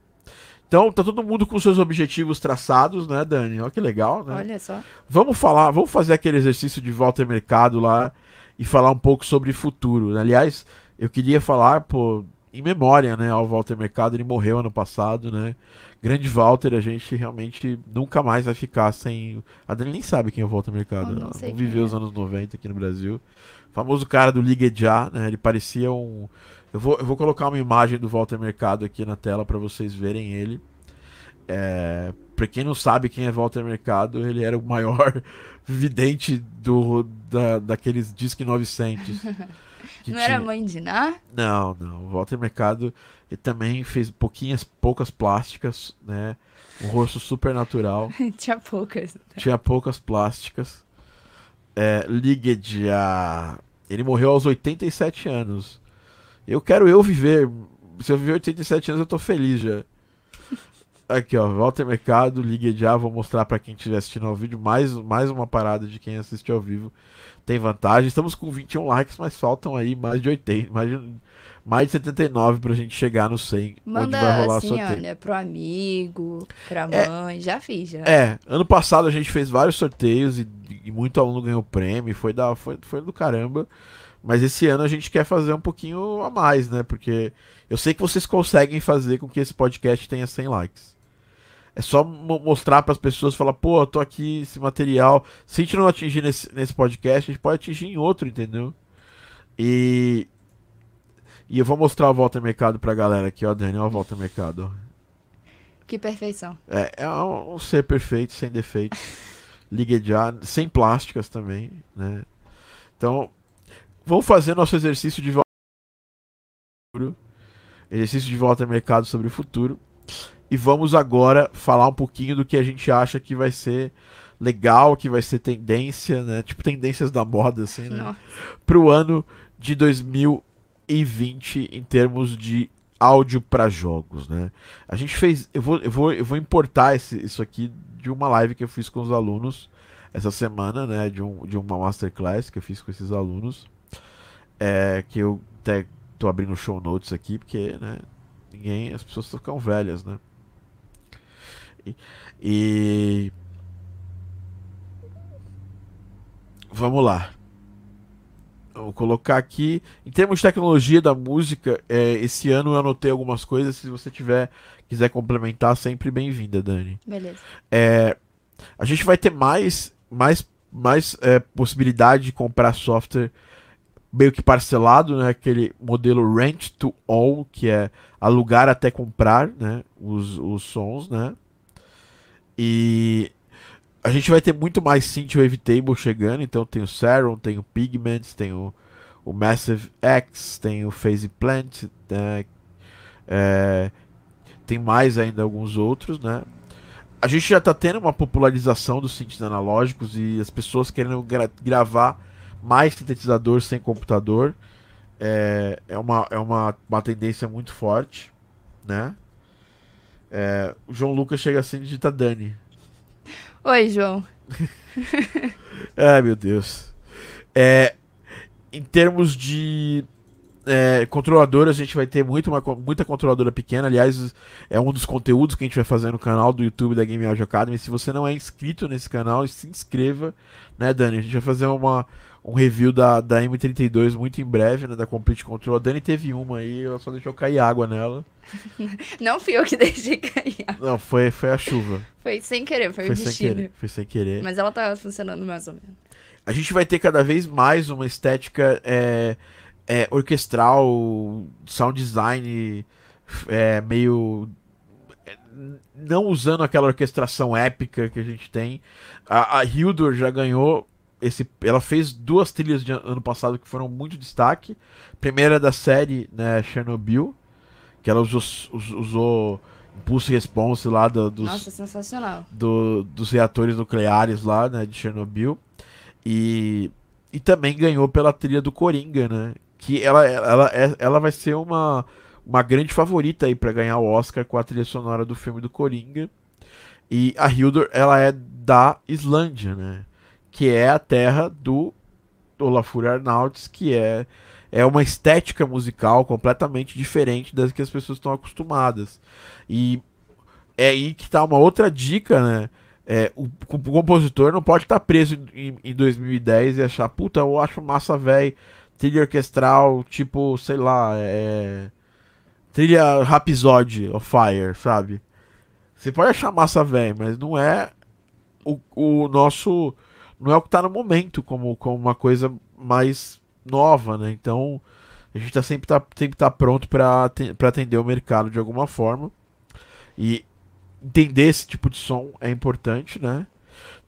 Então, tá todo mundo com seus objetivos traçados, né, Dani? Olha que legal, né? Olha só. Vamos falar, vamos fazer aquele exercício de volta ao mercado lá e falar um pouco sobre futuro. Aliás, eu queria falar, pô, em memória, né, ao Walter Mercado, ele morreu ano passado, né? Grande Walter, a gente realmente nunca mais vai ficar sem. A Dani nem sabe quem é o Walter Mercado. Não não viveu é. os anos 90 aqui no Brasil. famoso cara do Ligue Já, né? Ele parecia um. Eu vou, eu vou colocar uma imagem do Walter Mercado aqui na tela para vocês verem ele. É, para quem não sabe quem é Walter Mercado, ele era o maior vidente do, da, daqueles Disque 900. que Não era tinha. mãe de Ná? Não, não. O Walter Mercado ele também fez pouquinhas, poucas plásticas, né? Um rosto super natural. Tinha poucas. Tinha poucas plásticas. É, Ligue já. Ele morreu aos 87 anos. Eu quero eu viver. Se eu viver 87 anos, eu tô feliz já. Aqui, ó. Walter Mercado, Ligue já. Vou mostrar pra quem estiver assistindo ao vídeo mais, mais uma parada de quem assiste ao vivo. Tem vantagem. Estamos com 21 likes, mas faltam aí mais de 80. Mais de, mais de 79 pra gente chegar no 100. onde Manda vai rolar assim, sorteio. olha, pro amigo, pra É. mãe. Já fiz, já. É, ano passado a gente fez vários sorteios e e muito aluno ganhou prêmio, foi, da, foi, foi do caramba. Mas esse ano a gente quer fazer um pouquinho a mais, né? Porque eu sei que vocês conseguem fazer com que esse podcast tenha 100 likes. É só mostrar para as pessoas, falar, pô, eu tô aqui, esse material. Se a gente não atingir nesse, nesse podcast, a gente pode atingir em outro, entendeu? E, e eu vou mostrar o Volta Mercado pra galera aqui, ó, Dani, ó, o Volta Mercado. Que perfeição. É, é um, um ser perfeito, sem defeitos. Liguejado, sem plásticas também, né? Então, vamos fazer nosso exercício de volta exercício de volta ao mercado sobre o futuro. E vamos agora falar um pouquinho do que a gente acha que vai ser legal, que vai ser tendência, né? Tipo tendências da moda, assim, né? Para o ano de 2020 em termos de áudio para jogos, né? A gente fez, eu vou, eu vou, eu vou importar esse, isso aqui de uma live que eu fiz com os alunos essa semana, né? De, um, de uma masterclass que eu fiz com esses alunos, é, que eu até tô abrindo show notes aqui porque, né? Ninguém, as pessoas ficam velhas, né? E, vamos lá. Vou colocar aqui. Em termos de tecnologia da música, é, esse ano eu anotei algumas coisas. Se você tiver quiser complementar, sempre bem-vinda, Dani. Beleza. É, a gente vai ter mais, mais, mais é, possibilidade de comprar software meio que parcelado, né? Aquele modelo rent to own, que é alugar até comprar, né? Os, os sons, né? E a gente vai ter muito mais synth wavetable chegando, então tem o Serum, tem o Pigments, tem o, o Massive X, tem o Phase Plant, né? é, tem mais ainda alguns outros, né? A gente já está tendo uma popularização dos synths analógicos e as pessoas querendo gra gravar mais sintetizador sem computador. É, é, uma, é uma, uma tendência muito forte, né? É, o João Lucas chega assim e digita Dani. Oi, João. Ai, meu Deus. É, em termos de é, controladora, a gente vai ter muito, uma, muita controladora pequena. Aliás, é um dos conteúdos que a gente vai fazer no canal do YouTube da Game Audio Academy. Se você não é inscrito nesse canal, se inscreva, né, Dani? A gente vai fazer uma, um review da, da M32 muito em breve, né? Da Complete Control. A Dani teve uma aí, ela só deixou cair água nela. Não fui eu que deixei cair água. Não, foi, foi a chuva. Foi sem querer, foi, foi o sem querer, foi sem querer. Mas ela tá funcionando mais ou menos. A gente vai ter cada vez mais uma estética é, é, orquestral, sound design é, meio é, não usando aquela orquestração épica que a gente tem. A, a Hildur já ganhou esse, ela fez duas trilhas de ano passado que foram muito destaque. Primeira da série, né, Chernobyl, que ela usou, usou impulso e response lá do, dos, Nossa, sensacional. Do, dos reatores nucleares lá, né, de Chernobyl. E, e também ganhou pela trilha do Coringa, né? Que ela, ela, ela, ela vai ser uma, uma grande favorita aí para ganhar o Oscar com a trilha sonora do filme do Coringa. E a Hildur, ela é da Islândia, né? Que é a terra do Olafur Arnauts, que é, é uma estética musical completamente diferente das que as pessoas estão acostumadas. E é aí que está uma outra dica, né? É, o, o, compositor não pode estar tá preso em, em 2010 e achar, puta, eu acho massa, velho, trilha orquestral, tipo, sei lá, é, trilha Rhapsody of Fire, sabe? Você pode achar massa, velho, mas não é o, o nosso não é o que está no momento como, como uma coisa mais nova, né? Então a gente tá sempre tá, sempre tá pronto para atender o mercado de alguma forma. E entender esse tipo de som é importante, né?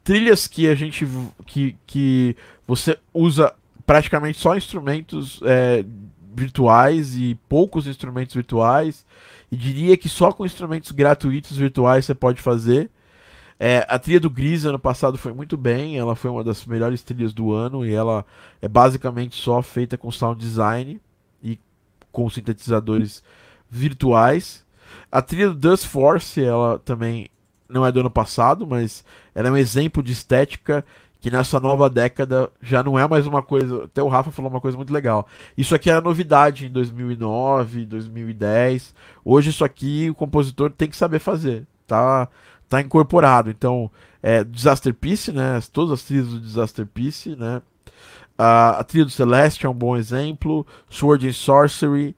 Trilhas que a gente que, que você usa praticamente só instrumentos é, virtuais e poucos instrumentos virtuais. E diria que só com instrumentos gratuitos virtuais você pode fazer. É, a trilha do Gris ano passado foi muito bem, ela foi uma das melhores trilhas do ano e ela é basicamente só feita com sound design e com sintetizadores virtuais. A trilha do Dust Force, ela também não é do ano passado, mas ela é um exemplo de estética que nessa nova década já não é mais uma coisa. Até o Rafa falou uma coisa muito legal. Isso aqui era novidade em 2009, 2010. Hoje isso aqui o compositor tem que saber fazer, tá? Tá incorporado. Então, é, Disaster Piece, né? Todas as trilhas do Disaster Piece, né? A, a trilha do Celeste é um bom exemplo, Sword and Sorcery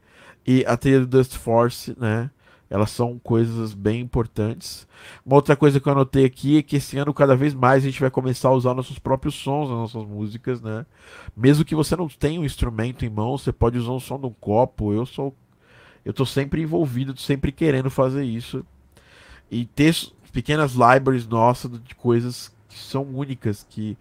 e a trilha do Dust Force, né? Elas são coisas bem importantes. Uma outra coisa que eu anotei aqui é que esse ano cada vez mais a gente vai começar a usar nossos próprios sons nas nossas músicas, né? Mesmo que você não tenha um instrumento em mão, você pode usar um som de um copo. Eu sou eu tô sempre envolvido, sempre querendo fazer isso. E ter pequenas libraries nossas de coisas que são únicas, que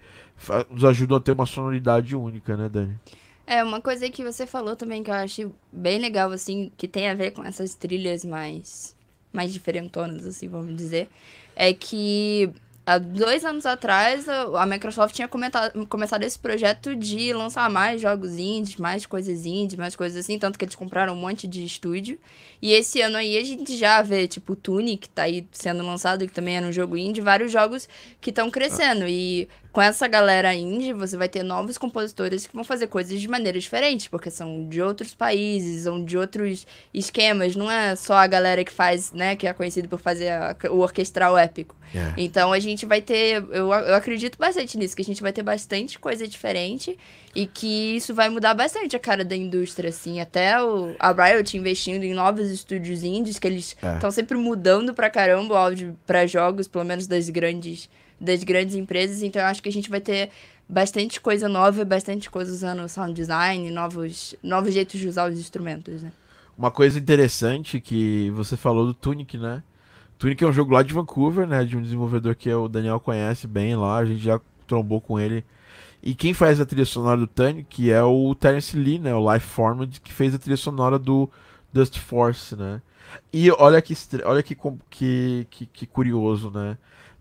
nos ajudam a ter uma sonoridade única, né, Dani? É, uma coisa que você falou também que eu acho bem legal, assim, que tem a ver com essas trilhas mais, mais diferentonas, assim, vamos dizer, é que há dois anos atrás a Microsoft tinha começado esse projeto de lançar mais jogos indies, mais coisas indies, mais coisas assim, tanto que eles compraram um monte de estúdio. E esse ano aí a gente já vê, tipo, Tunic, que tá aí sendo lançado, que também era um jogo indie, vários jogos que estão crescendo. E com essa galera indie, você vai ter novos compositores que vão fazer coisas de maneira diferente, porque são de outros países, são de outros esquemas. Não é só a galera que faz, né, que é conhecido por fazer a, o orquestral épico. Yeah. É. Então a gente vai ter, eu, eu acredito bastante nisso, que a gente vai ter bastante coisa diferente e que isso vai mudar bastante a cara da indústria, assim. Até o, a Riot investindo em novos estúdios indies, que eles estão é. sempre mudando pra caramba o áudio pra jogos, pelo menos das grandes, das grandes empresas. Então eu acho que a gente vai ter bastante coisa nova, bastante coisa usando sound design, novos, novos jeitos de usar os instrumentos, né? Uma coisa interessante que você falou do Tunic, né? Tunic é um jogo lá de Vancouver, né? De um desenvolvedor que o Daniel conhece bem lá. A gente já trombou com ele e quem faz a trilha sonora do que é o Terence Lee, né? O Life Formed, que fez a trilha sonora do Dust Force, né? E olha que, olha que, que, que, que curioso, né?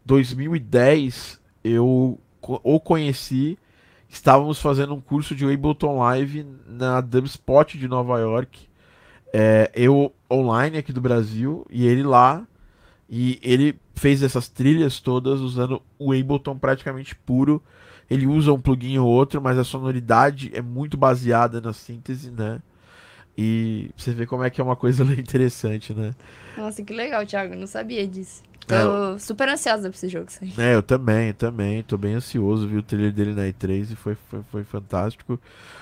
2010 eu o conheci, estávamos fazendo um curso de Ableton Live na Dubspot de Nova York. É, eu online aqui do Brasil e ele lá. E ele fez essas trilhas todas usando o Ableton praticamente puro ele usa um plugin ou outro, mas a sonoridade é muito baseada na síntese, né? E você vê como é que é uma coisa interessante, né? Nossa, que legal, Thiago. Eu não sabia disso. Tô é, super ansiosa pra esse jogo sair. É, eu também, eu também. Tô bem ansioso. Vi o trailer dele na E3 e foi, foi, foi fantástico.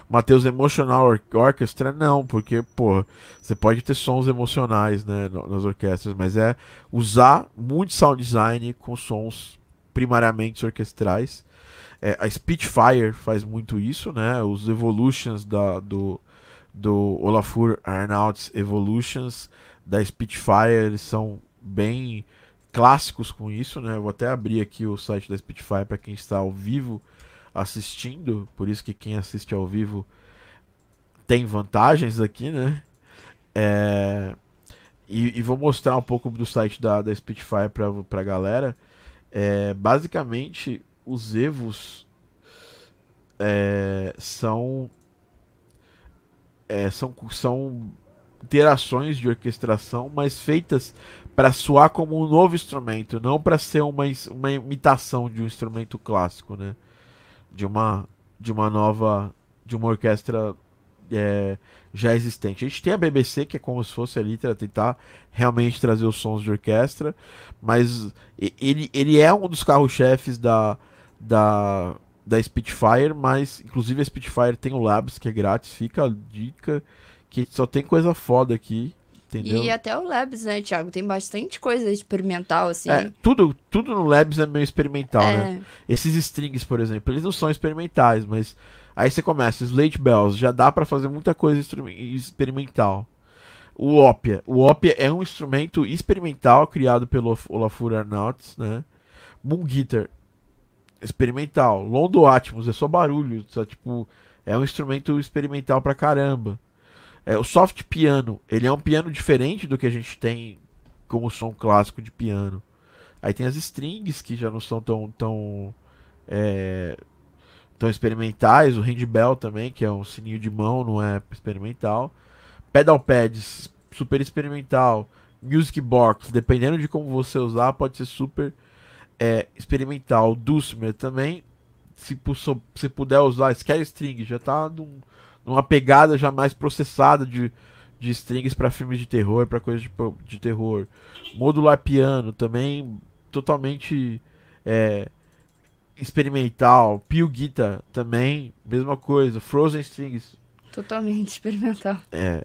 Matheus, Emotional Or Orchestra, não, porque, pô, você pode ter sons emocionais, né, nas orquestras, mas é usar muito sound design com sons primariamente orquestrais é, a Spitfire faz muito isso, né? Os Evolutions da, do, do Olafur Arnauts Evolutions da Spitfire, eles são bem clássicos com isso, né? vou até abrir aqui o site da Spitfire para quem está ao vivo assistindo, por isso que quem assiste ao vivo tem vantagens aqui, né? É... E, e, vou mostrar um pouco do site da, da Spitfire para a galera. É, basicamente, os Evos é, são, é, são são interações de orquestração, mas feitas para soar como um novo instrumento, não para ser uma, uma imitação de um instrumento clássico, né? De uma de uma nova de uma orquestra é, já existente. A gente tem a BBC, que é como se fosse ali para tentar realmente trazer os sons de orquestra, mas ele, ele é um dos carros-chefes da, da, da Spitfire, mas inclusive a Spitfire tem o Labs, que é grátis, fica a dica que só tem coisa foda aqui. Entendeu? E até o Labs, né, Thiago? Tem bastante coisa experimental, assim. É, tudo, tudo no Labs é meio experimental, é. né? Esses strings, por exemplo, eles não são experimentais, mas aí você começa, Slate Bells, já dá para fazer muita coisa experimental. O Opia. O Opia é um instrumento experimental criado pelo Olafur Arnauts, né? Moon Guitar experimental. Londo Atmos é só barulho, só, tipo, é um instrumento experimental pra caramba. É, o soft piano, ele é um piano diferente do que a gente tem como som clássico de piano. Aí tem as strings que já não são tão tão é, tão experimentais, o handbell também, que é um sininho de mão, não é experimental. Pedal pads, super experimental. Music box, dependendo de como você usar, pode ser super é, experimental. Dulcimer também, se você puder usar Scare String, já tá num, numa pegada já mais processada de, de strings para filmes de terror, para coisas de, de terror. Modular piano também totalmente é, experimental. Pio Guitar também, mesma coisa. Frozen Strings. Totalmente experimental. É,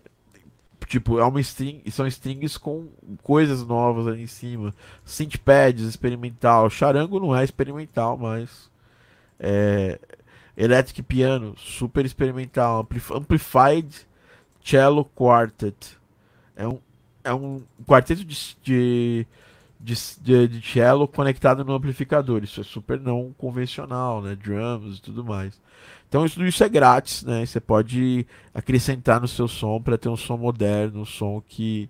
tipo, é uma string, são strings com coisas novas ali em cima. Synthpads experimental. Charango não é experimental, mas é, Electric Piano, super experimental. Amplified Cello Quartet. É um, é um quarteto de, de, de, de cello conectado no amplificador. Isso é super não convencional, né? Drums e tudo mais. Então isso, isso é grátis, né? Você pode acrescentar no seu som para ter um som moderno, um som que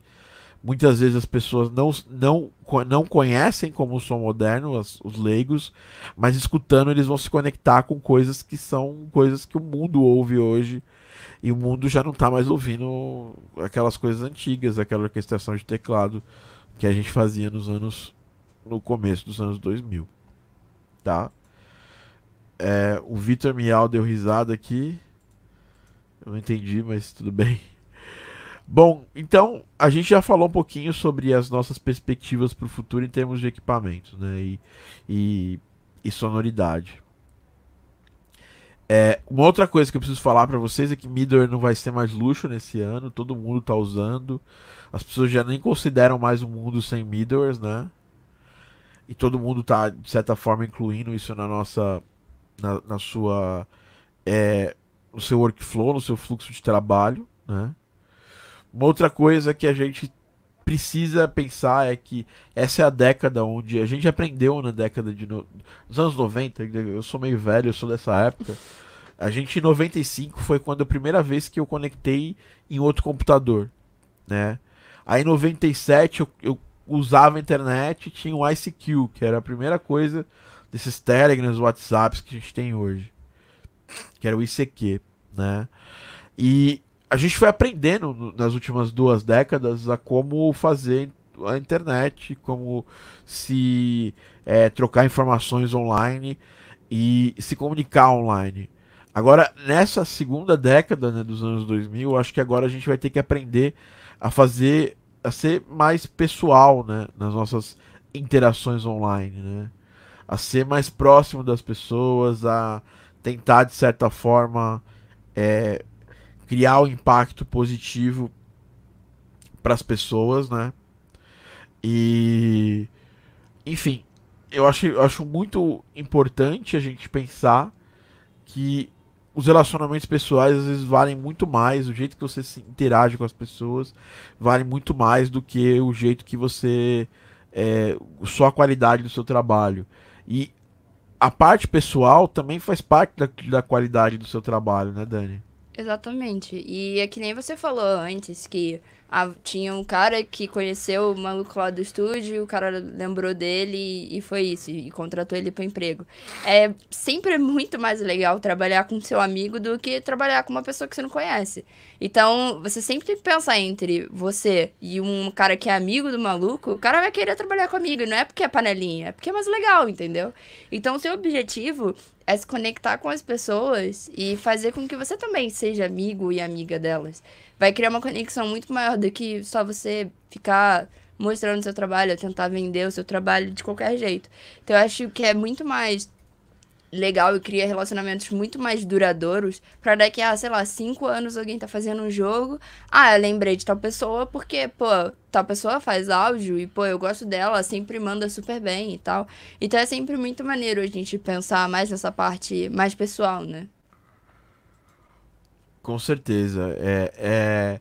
muitas vezes as pessoas não, não, não conhecem como um som moderno, as, os leigos, mas escutando eles vão se conectar com coisas que são coisas que o mundo ouve hoje e o mundo já não está mais ouvindo aquelas coisas antigas, aquela orquestração de teclado que a gente fazia nos anos no começo dos anos 2000, tá? É, o Vitor Mial deu risada aqui. Eu não entendi, mas tudo bem. Bom, então a gente já falou um pouquinho sobre as nossas perspectivas para o futuro em termos de equipamentos né, e, e, e sonoridade. É, uma outra coisa que eu preciso falar para vocês é que Midor não vai ser mais luxo nesse ano, todo mundo está usando. As pessoas já nem consideram mais um mundo sem Midors, né? E todo mundo está de certa forma incluindo isso na nossa na, na sua é, no seu workflow, no seu fluxo de trabalho, né? Uma outra coisa que a gente precisa pensar é que essa é a década onde a gente aprendeu na década de no... nos anos 90, eu sou meio velho, eu sou dessa época. A gente em 95 foi quando a primeira vez que eu conectei em outro computador, né? Aí em 97 eu, eu usava a internet, tinha o ICQ, que era a primeira coisa desses Telegrams, WhatsApps que a gente tem hoje, que era o ICQ, né? E a gente foi aprendendo nas últimas duas décadas a como fazer a internet, como se é, trocar informações online e se comunicar online. Agora, nessa segunda década né, dos anos 2000, acho que agora a gente vai ter que aprender a fazer, a ser mais pessoal né, nas nossas interações online. Né? a ser mais próximo das pessoas, a tentar de certa forma é, criar um impacto positivo para as pessoas, né? E enfim, eu acho, eu acho muito importante a gente pensar que os relacionamentos pessoais às vezes valem muito mais, o jeito que você se interage com as pessoas vale muito mais do que o jeito que você é, só a qualidade do seu trabalho. E a parte pessoal também faz parte da, da qualidade do seu trabalho, né, Dani? Exatamente. E é que nem você falou antes que tinha um cara que conheceu o maluco lá do estúdio, o cara lembrou dele e foi isso, e contratou ele para emprego. É sempre muito mais legal trabalhar com seu amigo do que trabalhar com uma pessoa que você não conhece. Então, você sempre tem que pensar entre você e um cara que é amigo do maluco, o cara vai querer trabalhar comigo, não é porque é panelinha, é porque é mais legal, entendeu? Então, seu objetivo é se conectar com as pessoas e fazer com que você também seja amigo e amiga delas vai criar uma conexão muito maior do que só você ficar mostrando seu trabalho, tentar vender o seu trabalho de qualquer jeito. Então eu acho que é muito mais legal e cria relacionamentos muito mais duradouros para daqui a, sei lá, cinco anos alguém tá fazendo um jogo. Ah, eu lembrei de tal pessoa porque, pô, tal pessoa faz áudio e, pô, eu gosto dela, sempre manda super bem e tal. Então é sempre muito maneiro a gente pensar mais nessa parte mais pessoal, né? Com certeza. É, é...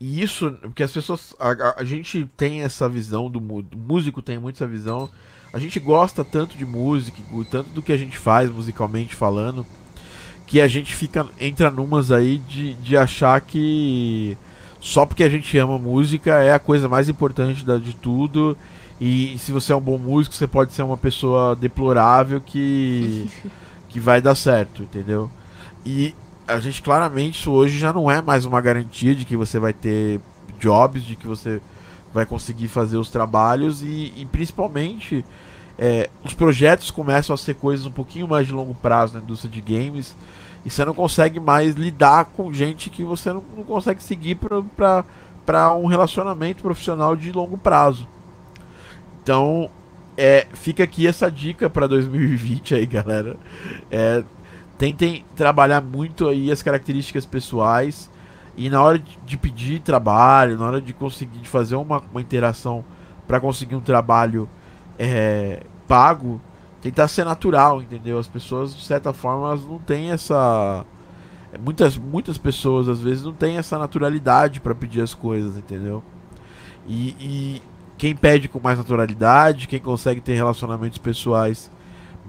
E isso, porque as pessoas. A, a, gente tem essa visão do, do músico, tem muito essa visão. A gente gosta tanto de música, tanto do que a gente faz musicalmente falando, que a gente fica entra numas aí de, de achar que só porque a gente ama música é a coisa mais importante da, de tudo. E se você é um bom músico, você pode ser uma pessoa deplorável que, que vai dar certo, entendeu? E a gente claramente isso hoje já não é mais uma garantia de que você vai ter jobs, de que você vai conseguir fazer os trabalhos e, e principalmente é, os projetos começam a ser coisas um pouquinho mais de longo prazo na indústria de games e você não consegue mais lidar com gente que você não, não consegue seguir para um relacionamento profissional de longo prazo. Então é, fica aqui essa dica para 2020 aí, galera. É, tentem trabalhar muito aí as características pessoais e na hora de pedir trabalho, na hora de conseguir de fazer uma, uma interação para conseguir um trabalho é, pago, tentar ser natural, entendeu? As pessoas, de certa forma, elas não têm essa. Muitas, muitas pessoas, às vezes, não têm essa naturalidade para pedir as coisas, entendeu? E, e, quem pede com mais naturalidade, quem consegue ter relacionamentos pessoais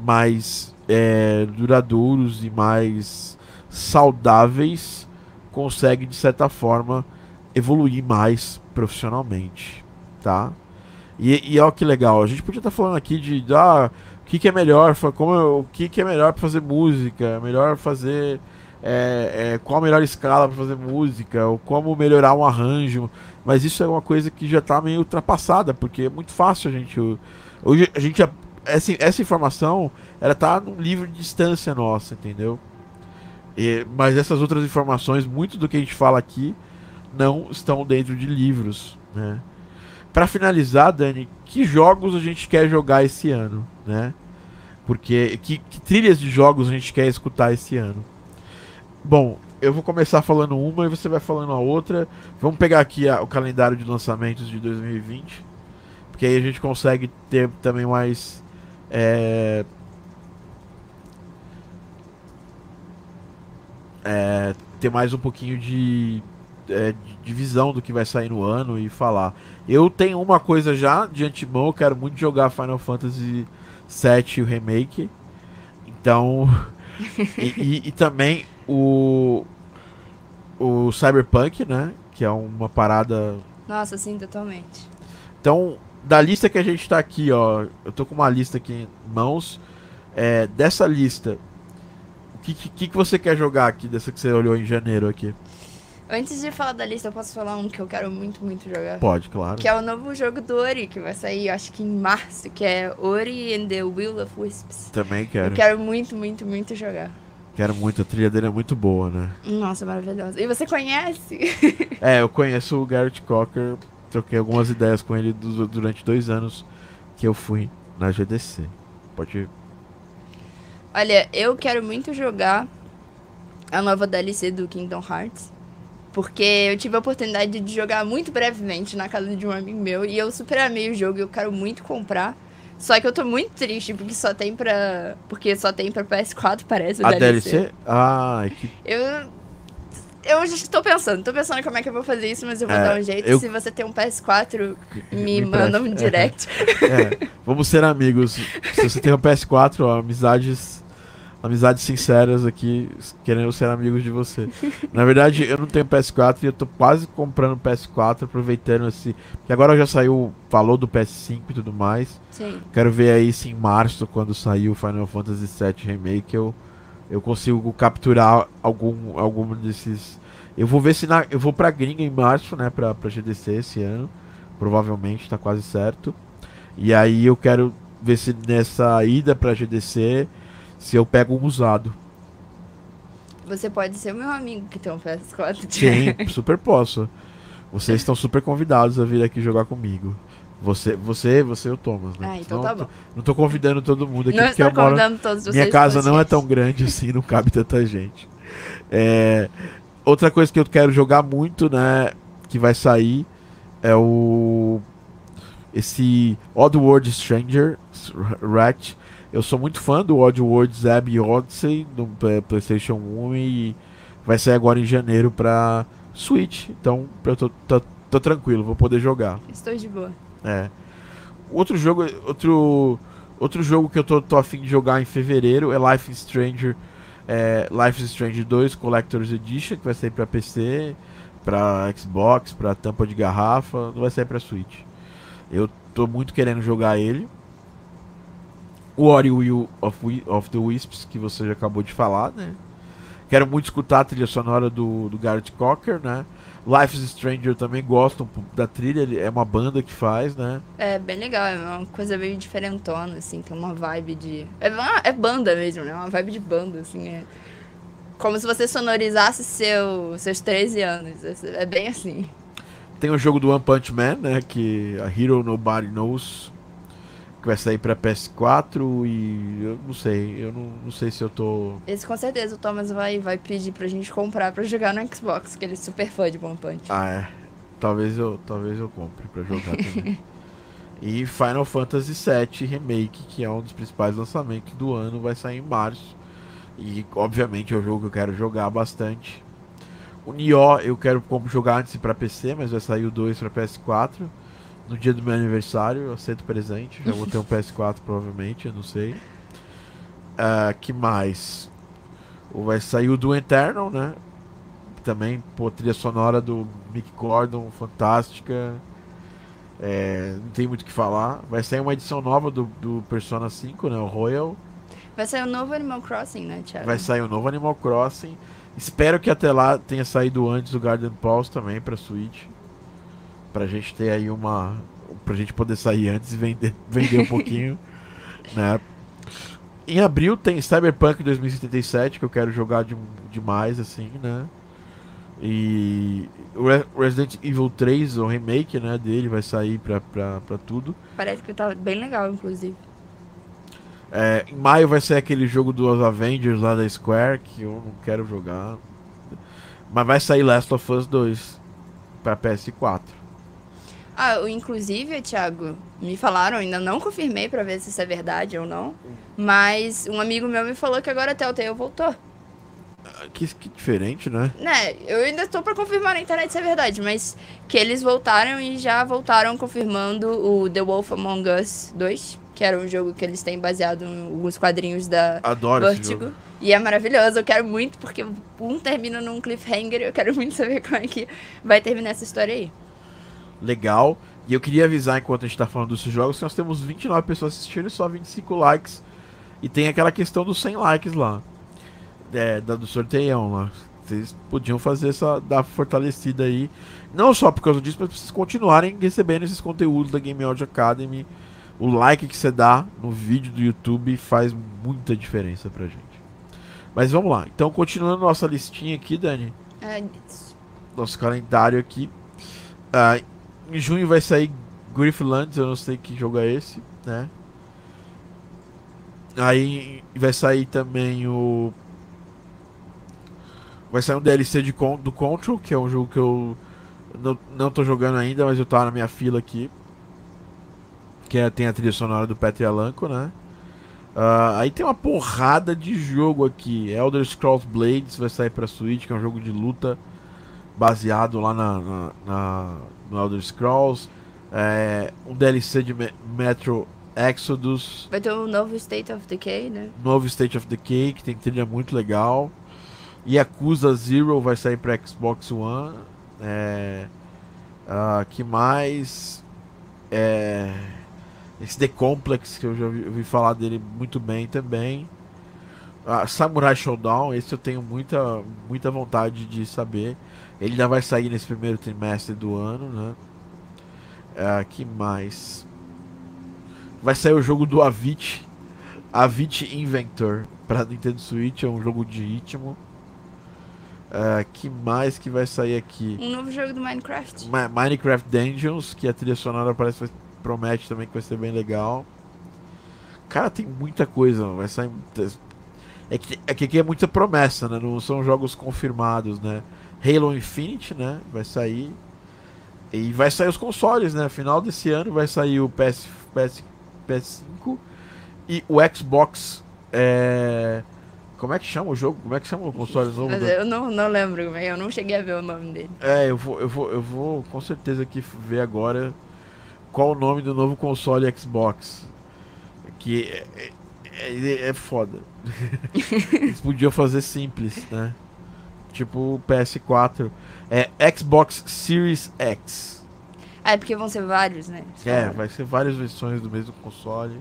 mais é, duradouros e mais saudáveis, consegue, de certa forma, evoluir mais profissionalmente, tá? E, e olha que legal, a gente podia estar tá falando aqui de ah, o que, que é melhor, como, o que, que é melhor para fazer música, melhor fazer é, é, qual a melhor escala para fazer música, ou como melhorar um arranjo, mas isso é uma coisa que já está meio ultrapassada, porque é muito fácil a gente. Hoje a gente. Essa, essa informação ela tá num livro de distância nossa, entendeu? E, mas essas outras informações, muito do que a gente fala aqui, não estão dentro de livros, né? Para finalizar, Dani, que jogos a gente quer jogar esse ano, né? Porque que, que, trilhas de jogos a gente quer escutar esse ano? Bom, eu vou começar falando uma e você vai falando a outra. Vamos pegar aqui a, o calendário de lançamentos de 2020, porque aí a gente consegue ter também mais é, é, ter mais um pouquinho de, é, de visão do que vai sair no ano e falar. Eu tenho uma coisa já de antemão, eu quero muito jogar Final Fantasy VII o remake. Então. e, e, e, também o. O Cyberpunk, né? Que é uma parada. Nossa, sim, totalmente. Então, da lista que a gente tá aqui, ó. Eu tô com uma lista aqui em mãos. É, dessa lista, que, que, que você quer jogar aqui, dessa que você olhou em janeiro aqui? Antes de falar da lista, eu posso falar um que eu quero muito, muito jogar. Pode, claro. Que é o novo jogo do Ori, que vai sair, acho que em março, que é Ori and the Will of Wisps. Também quero. Eu quero muito, muito, muito jogar. Quero muito, a trilha dele é muito boa, né? Nossa, maravilhosa. E você conhece? é, eu conheço o Garrett Cocker, troquei algumas ideias com ele durante dois anos que eu fui na GDC. Pode. Olha, eu quero muito jogar a nova DLC do Kingdom Hearts. Porque eu tive a oportunidade de jogar muito brevemente na casa de um amigo meu e eu super amei o jogo e eu quero muito comprar. Só que eu tô muito triste porque só tem pra. Porque só tem pra PS4, parece. A DLC? DLC? Ah, que. Eu. Eu já estou pensando, tô pensando como é que eu vou fazer isso, mas eu vou é, dar um jeito. Eu... Se você tem um PS4, me, me manda um direct. É. é. Vamos ser amigos. Se você tem um PS4, ó, amizades amizades sinceras aqui, querendo ser amigos de você. Na verdade, eu não tenho PS4 e eu tô quase comprando PS4, aproveitando esse. Porque agora já saiu, falou do PS5 e tudo mais. Sim. Quero ver aí se em março, quando sair o Final Fantasy VII Remake, eu, eu consigo capturar algum, algum desses. Eu vou ver se na, eu vou pra gringa em março, né, pra, pra GDC esse ano. Provavelmente, tá quase certo. E aí eu quero ver se nessa ida pra GDC se eu pego um usado. Você pode ser o meu amigo que tem um PS4. Sim, super posso. Vocês estão super convidados a vir aqui jogar comigo. Você, você, você e o Thomas, né? Ah, então não, tá bom. Não tô convidando todo mundo aqui não porque eu moro. Todos Minha casa não é tão grande assim, não cabe tanta gente. É, outra coisa que eu quero jogar muito, né, que vai sair é o esse Oddworld Stranger Rat eu sou muito fã do Oddworld Zeb Odyssey do PlayStation 1 e vai sair agora em janeiro pra Switch. Então eu tô, tô, tô tranquilo, vou poder jogar. Estou de boa. É. Outro jogo, outro, outro jogo que eu tô, tô afim de jogar em fevereiro é Life is Stranger. É, Life is Strange 2 Collector's Edition, que vai sair pra PC, pra Xbox, pra tampa de garrafa, não vai sair pra Switch. Eu tô muito querendo jogar ele o Ori Will of, of the Wisps, que você já acabou de falar, né? Quero muito escutar a trilha sonora do, do Garrett Cocker, né? Life is Stranger também gosto da trilha, é uma banda que faz, né? É bem legal, é uma coisa meio diferentona, assim, tem uma vibe de. É, uma, é banda mesmo, né? Uma vibe de banda, assim. É como se você sonorizasse seu, seus 13 anos. É, é bem assim. Tem o jogo do One Punch Man, né? Que a Hero Nobody Knows que vai sair pra PS4 e eu não sei, eu não, não sei se eu tô. Esse com certeza o Thomas vai, vai pedir pra gente comprar pra jogar no Xbox, que ele é super fã de One Punch. Ah, é. Talvez eu, talvez eu compre pra jogar também. e Final Fantasy VII Remake, que é um dos principais lançamentos do ano, vai sair em março. E obviamente é um jogo que eu quero jogar bastante. O Nioh eu quero jogar antes para PC, mas vai sair o 2 para PS4 no dia do meu aniversário, eu aceito presente. Já vou ter um PS4 provavelmente, eu não sei. Uh, que mais? Vai sair o do Eternal, né? Também, pô, trilha sonora do Mick Gordon, fantástica. É, não tem muito o que falar. Vai sair uma edição nova do, do Persona 5, né? O Royal. Vai sair um novo Animal Crossing, né, Thiago? Vai sair um novo Animal Crossing. Espero que até lá tenha saído antes o Garden Pulse também pra Switch. Pra gente ter aí uma. Pra gente poder sair antes e vender, vender um pouquinho. né? Em abril tem Cyberpunk 2077, que eu quero jogar de, demais, assim, né? E Resident Evil 3, o remake, né, dele vai sair pra, pra, pra tudo. Parece que tá bem legal, inclusive. É, em maio vai ser aquele jogo dos Avengers lá da Square, que eu não quero jogar. Mas vai sair Last of Us 2 pra PS4. Ah, inclusive, Thiago, me falaram, ainda não confirmei para ver se isso é verdade ou não, mas um amigo meu me falou que agora a Telltale voltou. Ah, que, que diferente, né? Né, eu ainda estou para confirmar na internet se é verdade, mas que eles voltaram e já voltaram confirmando o The Wolf Among Us 2, que era um jogo que eles têm baseado em alguns quadrinhos da Adoro Vertigo. E é maravilhoso, eu quero muito, porque um termina num cliffhanger e eu quero muito saber como é que vai terminar essa história aí legal. E eu queria avisar, enquanto a gente tá falando desses jogos, que nós temos 29 pessoas assistindo e só 25 likes. E tem aquela questão dos 100 likes lá. É, da, do sorteião lá. Vocês podiam fazer essa da fortalecida aí. Não só por causa disso, mas pra vocês continuarem recebendo esses conteúdos da Game Audio Academy. O like que você dá no vídeo do YouTube faz muita diferença pra gente. Mas vamos lá. Então, continuando nossa listinha aqui, Dani. É nosso calendário aqui. Uh, em junho vai sair Grifflands, eu não sei que jogo é esse, né? Aí vai sair também o. Vai sair um DLC de, do Control, que é um jogo que eu não, não tô jogando ainda, mas eu tô na minha fila aqui. Que é, tem a trilha sonora do Petri Alanco, né? Uh, aí tem uma porrada de jogo aqui. Elder Scrolls Blades vai sair pra Switch, que é um jogo de luta baseado lá na, na, na no Elder Scrolls. É, um DLC de Metro Exodus. Vai ter um novo State of Decay, né? Novo State of Decay, que tem trilha muito legal. Yakuza Zero vai sair para Xbox One. É, uh, que mais? É, esse The Complex, que eu já ouvi, ouvi falar dele muito bem também. Uh, Samurai Showdown, esse eu tenho muita, muita vontade de saber. Ele já vai sair nesse primeiro trimestre do ano, né? É, que mais? Vai sair o jogo do Avit, Avit Inventor para Nintendo Switch, é um jogo de ritmo. É, que mais que vai sair aqui? Um novo jogo do Minecraft. Ma Minecraft Dungeons, que a trilha sonora parece promete também que vai ser bem legal. Cara, tem muita coisa, vai sair. É que, é que aqui é muita promessa, né? Não são jogos confirmados, né? Halo Infinite, né? Vai sair. E vai sair os consoles, né? Final desse ano vai sair o PS, PS, PS5 e o Xbox. É... Como é que chama o jogo? Como é que chama o console novo? Mas eu não, não lembro, eu não cheguei a ver o nome dele. É, eu vou, eu vou, eu vou com certeza aqui ver agora qual o nome do novo console Xbox. Que é, é, é, é foda. Eles podiam fazer simples, né? Tipo PS4. É Xbox Series X. Ah, é porque vão ser vários, né? É, vai ser várias versões do mesmo console.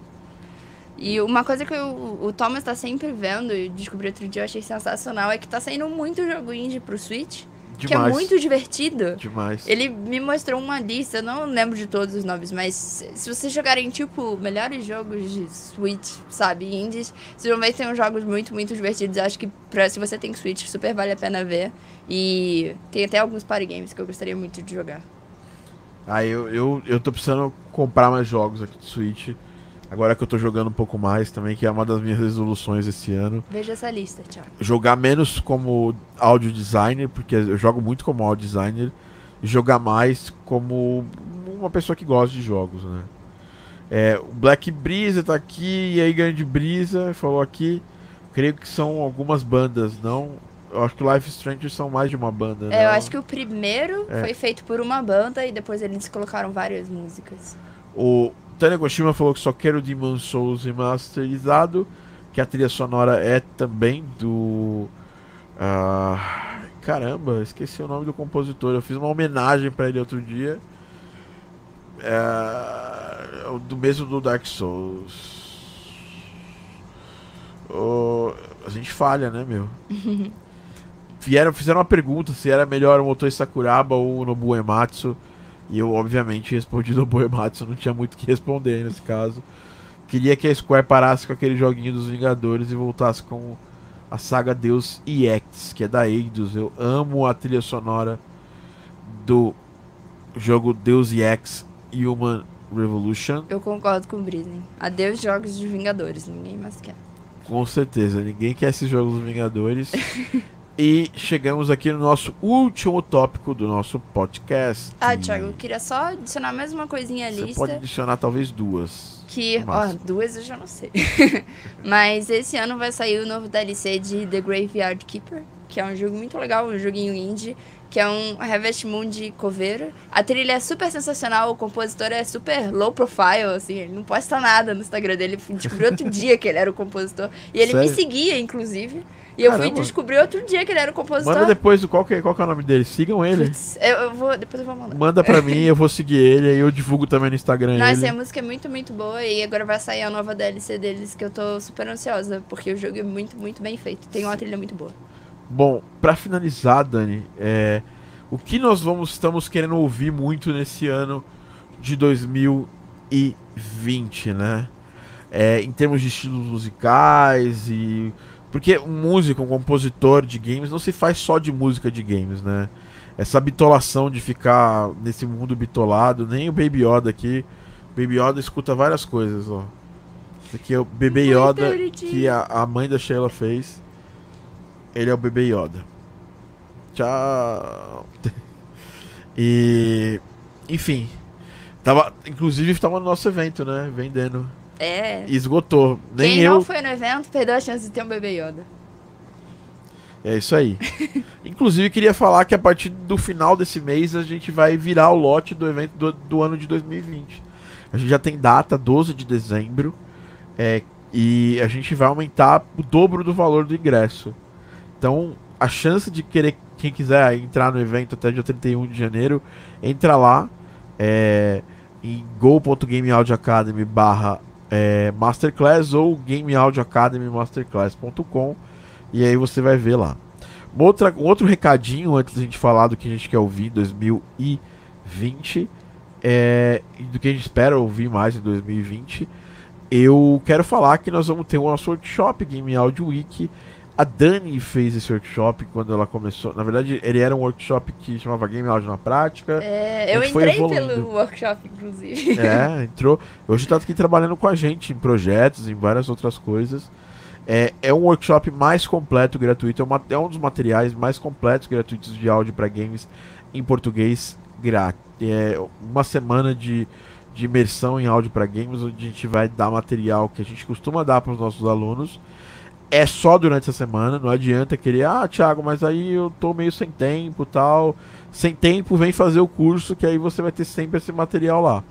E uma coisa que o, o Thomas tá sempre vendo e descobri outro dia, eu achei sensacional, é que tá saindo muito jogo indie pro Switch. Que é muito divertido. Demais. Ele me mostrou uma lista, eu não lembro de todos os nomes, mas se vocês jogarem, tipo, melhores jogos de Switch, sabe, indies, vocês vão ver que tem uns jogos muito, muito divertidos. Acho que pra, se você tem Switch, super vale a pena ver. E tem até alguns party games que eu gostaria muito de jogar. Ah, eu, eu, eu tô precisando comprar mais jogos aqui de Switch. Agora que eu tô jogando um pouco mais também, que é uma das minhas resoluções esse ano. Veja essa lista, Thiago. Jogar menos como audio designer, porque eu jogo muito como audio designer, e jogar mais como uma pessoa que gosta de jogos, né? É, o Black Brisa tá aqui, e aí Grande Brisa falou aqui. Creio que são algumas bandas, não. Eu acho que Life Strange são mais de uma banda. É, eu não? acho que o primeiro É. foi feito por uma banda e depois eles colocaram várias músicas. O Tanegoshima falou que só quer o Demon Souls remasterizado, que a trilha sonora é também do. ah, caramba, esqueci o nome do compositor. Eu fiz uma homenagem pra ele outro dia. É, do mesmo do Dark Souls. A gente falha, né, meu? Vieram, fizeram uma pergunta se era melhor o Motoi Sakuraba ou o Nobu Ematsu. E eu, obviamente, respondi Nobu Ematsu, não tinha muito o que responder nesse caso. Queria que a Square parasse com aquele joguinho dos Vingadores e voltasse com a saga Deus EX, que é da Eidos. Eu amo a trilha sonora do jogo Deus EX Human Revolution. Eu concordo com o Brisney. Adeus jogos de Vingadores, ninguém mais quer. Com certeza, ninguém quer esses jogos dos Vingadores. e chegamos aqui no nosso último tópico do nosso podcast. Ah, Thiago, eu queria só adicionar mais uma coisinha à Você lista. pode adicionar talvez duas. Que, ó, duas eu já não sei. Mas esse ano vai sair o novo DLC de The Graveyard Keeper, que é um jogo muito legal, um joguinho indie, que é um Harvest Moon de coveira. A trilha é super sensacional, o compositor é super low profile, assim, ele não posta nada no Instagram dele. Descobri outro dia que ele era o compositor. E ele me Sério? seguia, inclusive. E eu fui Caramba. descobrir outro dia que ele era o compositor. Manda depois qual que, é- qual que é o nome dele. Sigam ele. Eu, eu vou, depois eu vou mandar. Manda pra mim, eu vou seguir ele, aí eu divulgo também no Instagram Nossa, ele. a música é muito, muito boa e agora vai sair a nova DLC deles que eu tô super ansiosa, porque o jogo é muito, muito bem feito. Tem uma trilha muito boa. Bom, pra finalizar, Dani, é, o que nós vamos estamos querendo ouvir muito nesse ano de 2020, né? É, em termos de estilos musicais e porque um músico, um compositor de games não se faz só de música de games, né? Essa bitolação de ficar nesse mundo bitolado, nem o Baby Yoda aqui. Baby Yoda escuta várias coisas, ó. Esse aqui é o Bebê Muito Yoda bonitinho. que a, a mãe da Sheila fez. Ele é o Bebê Yoda. Tchau. e enfim, tava, inclusive tava no nosso evento, né, vendendo. É. Esgotou. Nem Quem eu. não foi no evento perdeu a chance de ter um bebê Yoda. É isso aí. Inclusive, queria falar que a partir do final desse mês a gente vai virar o lote do evento do, do ano de 2020. A gente já tem data, 12 de dezembro, é, e a gente vai aumentar o dobro do valor do ingresso. Então, a chance de querer, quem quiser entrar no evento até dia 31 de janeiro, entra lá é, em go.gameaudioacademy barra é, masterclass ou gameaudioacademymasterclass.com e aí você vai ver lá. Outra, um outro recadinho antes da gente falar do que a gente quer ouvir em 2020 é, do que a gente espera ouvir mais em 2020. Eu quero falar que nós vamos ter o nosso workshop Game Audio Week. A Dani fez esse workshop quando ela começou. Na verdade, ele era um workshop que chamava Game Audio na Prática. É, eu entrei pelo workshop, inclusive. É, entrou. Hoje tá aqui trabalhando com a gente em projetos, em várias outras coisas. É, é um workshop mais completo, gratuito. É, uma- é um dos materiais mais completos, gratuitos de áudio para games em português grátis. É uma semana de, de imersão em áudio para games, onde a gente vai dar material que a gente costuma dar para os nossos alunos. É só durante essa semana, não adianta querer, ah, Thiago, mas aí eu tô meio sem tempo tal. Sem tempo, vem fazer o curso, que aí você vai ter sempre esse material lá.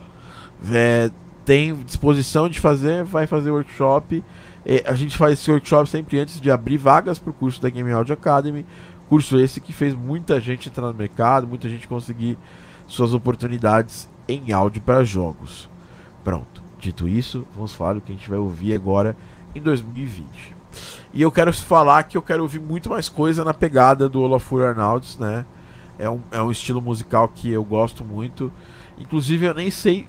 É, tem disposição de fazer, vai fazer workshop. É, a gente faz esse workshop sempre antes de abrir vagas para o curso da Game Audio Academy. Curso esse que fez muita gente entrar no mercado, muita gente conseguir suas oportunidades em áudio para jogos. Pronto, dito isso, vamos falar do que a gente vai ouvir agora em 2020. E eu quero falar que eu quero ouvir muito mais coisa na pegada do Olafur Arnalds, né? É um, é um estilo musical que eu gosto muito. Inclusive, eu nem sei.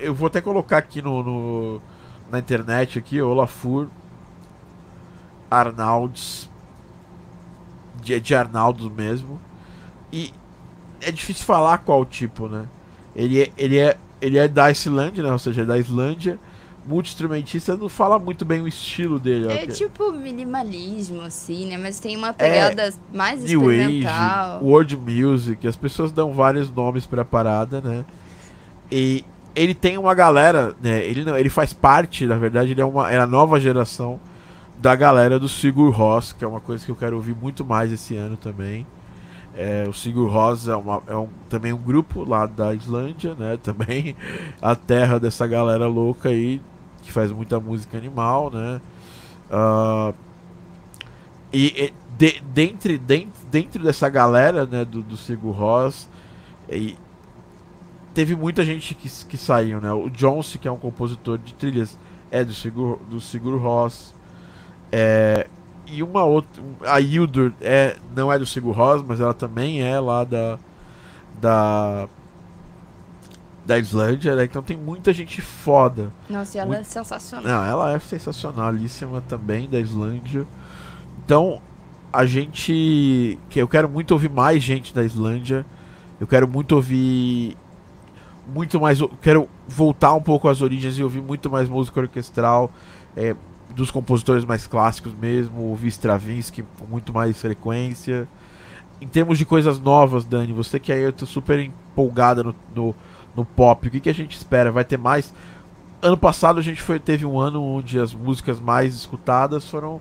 Eu vou até colocar aqui no, no- na internet aqui, Olafur Arnalds. De, de Arnaldos mesmo. E é difícil falar qual tipo, né? Ele é, ele é, ele é da Islândia, né? Ou seja, é da Islândia. Multi-instrumentista não fala muito bem o estilo dele. É que- tipo minimalismo, assim, né? Mas tem uma pegada mais New experimental. Age, World Music, as pessoas dão vários nomes pra parada, né? E ele tem uma galera, né? Ele, não, ele faz parte, na verdade, ele é, uma, é a nova geração da galera do Sigur Rós, que é uma coisa que eu quero ouvir muito mais esse ano também. É, o Sigur Rós é, uma- é um- também um grupo lá da Islândia, né? Também a terra dessa galera louca aí, que faz muita música animal, né? Ah, e, e de- dentre, dentro, dessa galera, né, do, do Sigur Rós, e teve muita gente que, que saiu, né? O Johnson, que é um compositor de trilhas, é do Sigur, do Sigur Rós. É, e uma outra, a Hildur é, não é do Sigur Rós, mas ela também é lá da da da Islândia, né? Então tem muita gente foda. Nossa, e ela Muito- é sensacional. Não, ela é sensacionalíssima também da Islândia. Então, a gente. que Eu quero muito ouvir mais gente da Islândia. Eu quero muito ouvir. Muito mais. Quero voltar um pouco às origens e ouvir muito mais música orquestral. é, dos compositores mais clássicos mesmo. Ouvir Stravinsky com muito mais frequência. Em termos de coisas novas, Dani, você que aí eu tô super empolgada no, no, no pop. O que, que a gente espera? Vai ter mais ano passado a gente foi, teve um ano onde as músicas mais escutadas foram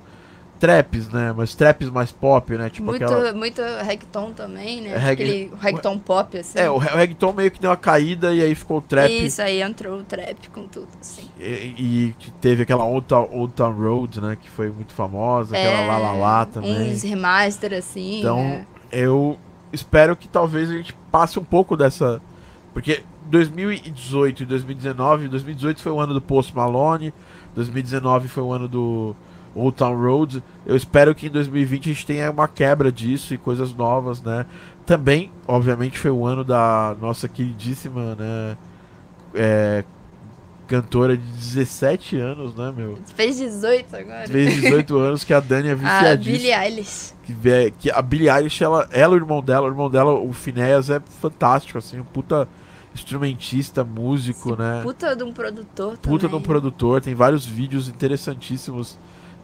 traps, né? Mas traps mais pop, né? Tipo muito, aquela. muito reggaeton também, né? Regga- Aquele reggaeton pop, assim. É, o re- o reggaeton meio que deu uma caída e aí ficou o trap. Isso, aí entrou o trap com tudo, assim. E, e teve aquela Old Town, Old Town Road, né? Que foi muito famosa, aquela É, Lá Lá Lá também. Uns remaster, assim, Então, né? eu espero que talvez a gente passe um pouco dessa. Porque 2018 e 2019, 2018 foi o ano do Post Malone, 2019 foi o ano do Old Town Road. Eu espero que em 2020 a gente tenha uma quebra disso e coisas novas, né? Também, obviamente, foi o ano da nossa queridíssima, né? é, cantora de 17 anos, né, meu? Fez 18 agora. Fez 18 anos que a Dani é A viciadíssima Billie Eilish. que, vê- que a Billie Eilish, ela, ela o irmão dela, o irmão dela, o Phineas, é fantástico, assim, um puta instrumentista, músico, né? Puta de um produtor Puta de também. um produtor, tem vários vídeos interessantíssimos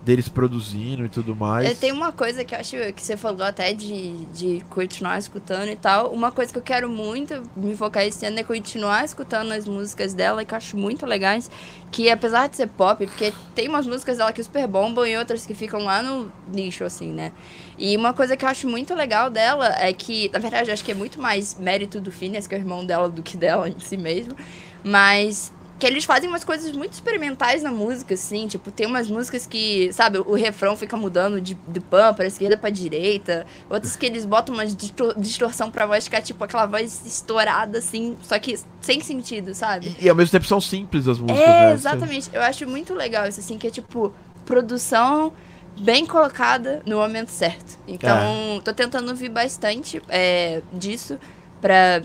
deles produzindo e tudo mais. É, tem uma coisa que eu acho que você falou até de, de continuar escutando e tal. Uma coisa que eu quero muito me focar esse ano é continuar escutando as músicas dela, que eu acho muito legais. Que apesar de ser pop, porque tem umas músicas dela que super bombam e outras que ficam lá no lixo, assim, né? E uma coisa que eu acho muito legal dela é que, na verdade, acho que é muito mais mérito do Phineas, que é o irmão dela, do que dela em si mesmo. Mas que eles fazem umas coisas muito experimentais na música, assim. Tipo, tem umas músicas que, sabe, o refrão fica mudando de, de pan pra esquerda pra direita. Outras que eles botam uma distor- distorção pra voz ficar, tipo, aquela voz estourada, assim, só que sem sentido, sabe? E, e ao mesmo tempo são simples as músicas, É, né? exatamente. Eu acho muito legal isso, assim, que é tipo, produção bem colocada no momento certo. Então, tô tentando ouvir bastante é, disso pra,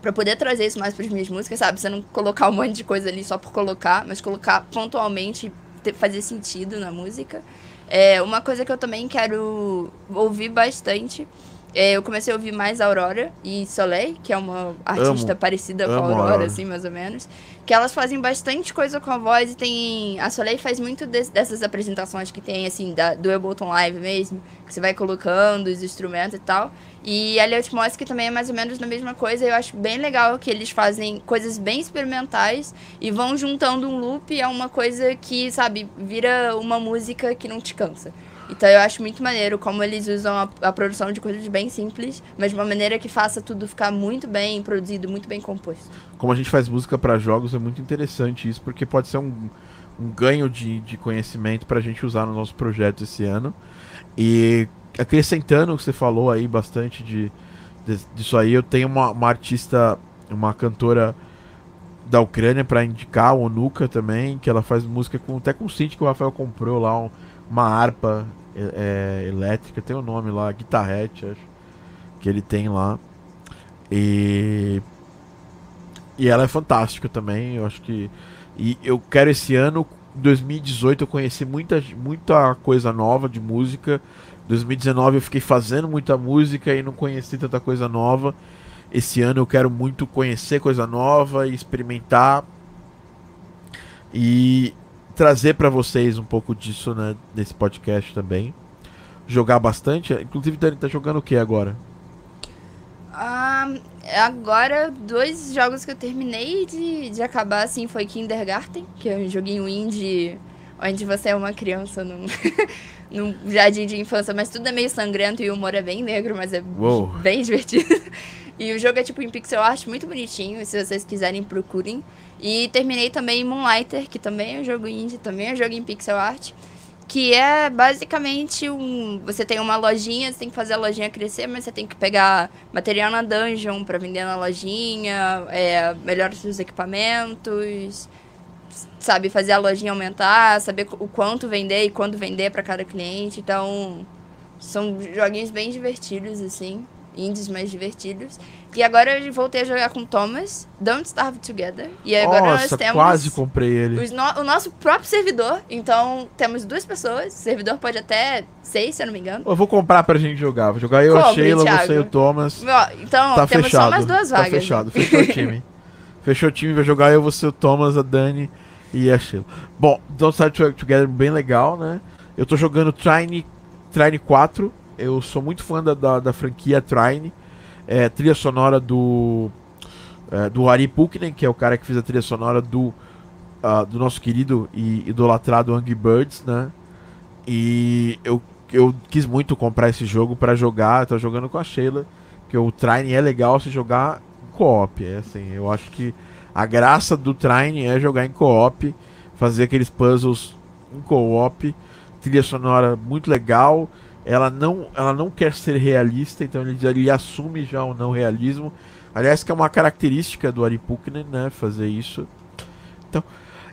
pra poder trazer isso mais pras minhas músicas, sabe? Você não colocar um monte de coisa ali só por colocar, mas colocar pontualmente, ter- fazer sentido na música. É, uma coisa que eu também quero ouvir bastante. É, eu comecei a ouvir mais Aurora e Soleil, que é uma artista Amo. parecida com a Amo Aurora, Aurora. assim, mais ou menos. Que elas fazem bastante coisa com a voz e tem. A Soleil faz muito des- dessas apresentações que tem, assim, da, do Ableton Live mesmo, que você vai colocando os instrumentos e tal. E a Leotmos, que também é mais ou menos a mesma coisa. Eu acho bem legal que eles fazem coisas bem experimentais e vão juntando um loop a uma coisa que, sabe, vira uma música que não te cansa. Então eu acho muito maneiro como eles usam a, a produção de coisas bem simples, mas de uma maneira que faça tudo ficar muito bem produzido, muito bem composto. Como a gente faz música pra jogos, é muito interessante isso, porque pode ser um, um ganho de, de conhecimento pra gente usar no nosso projeto esse ano. E acrescentando o que você falou aí bastante de, de- disso aí, eu tenho uma, uma artista, uma cantora da Ucrânia pra indicar, a Onuka também, que ela faz música com, até com o synth que o Rafael comprou lá, um- uma harpa é, é, elétrica, tem o nome lá, guitarrete, acho, que ele tem lá. E e ela é fantástica também, eu acho que. E eu quero esse ano, 2018, eu conheci muita, muita coisa nova de música. 2019 eu fiquei fazendo muita música e não conheci tanta coisa nova. Esse ano eu quero muito conhecer coisa nova e experimentar. E trazer para vocês um pouco disso né, nesse podcast também. Jogar bastante. Inclusive, Dani, tá jogando o que agora? Ah, agora, dois jogos que eu terminei de, de acabar, assim, foi Kindergarten, que é um joguinho indie onde você é uma criança num, num jardim de infância, mas tudo é meio sangrento e o humor é bem negro, mas é Uou. bem divertido. E o jogo é tipo em pixel art, muito bonitinho, se vocês quiserem procurem. E terminei também Moonlighter, que também é um jogo indie, também é um jogo em pixel art. Que é basicamente um. Você tem uma lojinha, você tem que fazer a lojinha crescer, mas você tem que pegar material na dungeon para vender na lojinha, é, melhorar seus equipamentos, sabe, fazer a lojinha aumentar, saber o quanto vender e quando vender para cada cliente. Então, são joguinhos bem divertidos, assim indies mais divertidos. E agora eu voltei a jogar com Thomas, Don't Starve Together. E agora Nossa, nós temos quase comprei ele. no- o nosso próprio servidor. Então temos duas pessoas. O servidor pode até seis, se eu não me engano. Eu vou comprar pra gente jogar. Vou jogar eu, a Compre, Sheila, Thiago. você e o Thomas. Ó, Então Tá temos fechado. só mais duas tá vagas. né? fechado. Fechou o time. Fechou o time, vai jogar eu, você, o Thomas, a Dani e a Sheila. Bom, Don't Start Together bem legal, né? Eu tô jogando Trine, Trine 4. Eu sou muito fã da, da, da franquia Trine. É, trilha sonora do é, do Ari Puknen, que é o cara que fez a trilha sonora do, ah, do nosso querido e idolatrado Angry Birds, né? E eu, eu quis muito comprar esse jogo pra jogar. Tô jogando com a Sheila, porque o Trine é legal se jogar em co-op. É assim, eu acho que a graça do Trine é jogar em co-op, fazer aqueles puzzles em co-op, trilha sonora muito legal. Ela não, ela não quer ser realista, então ele, ele assume já o não realismo. Aliás, que é uma característica do Ari Puknen, né, fazer isso. Então,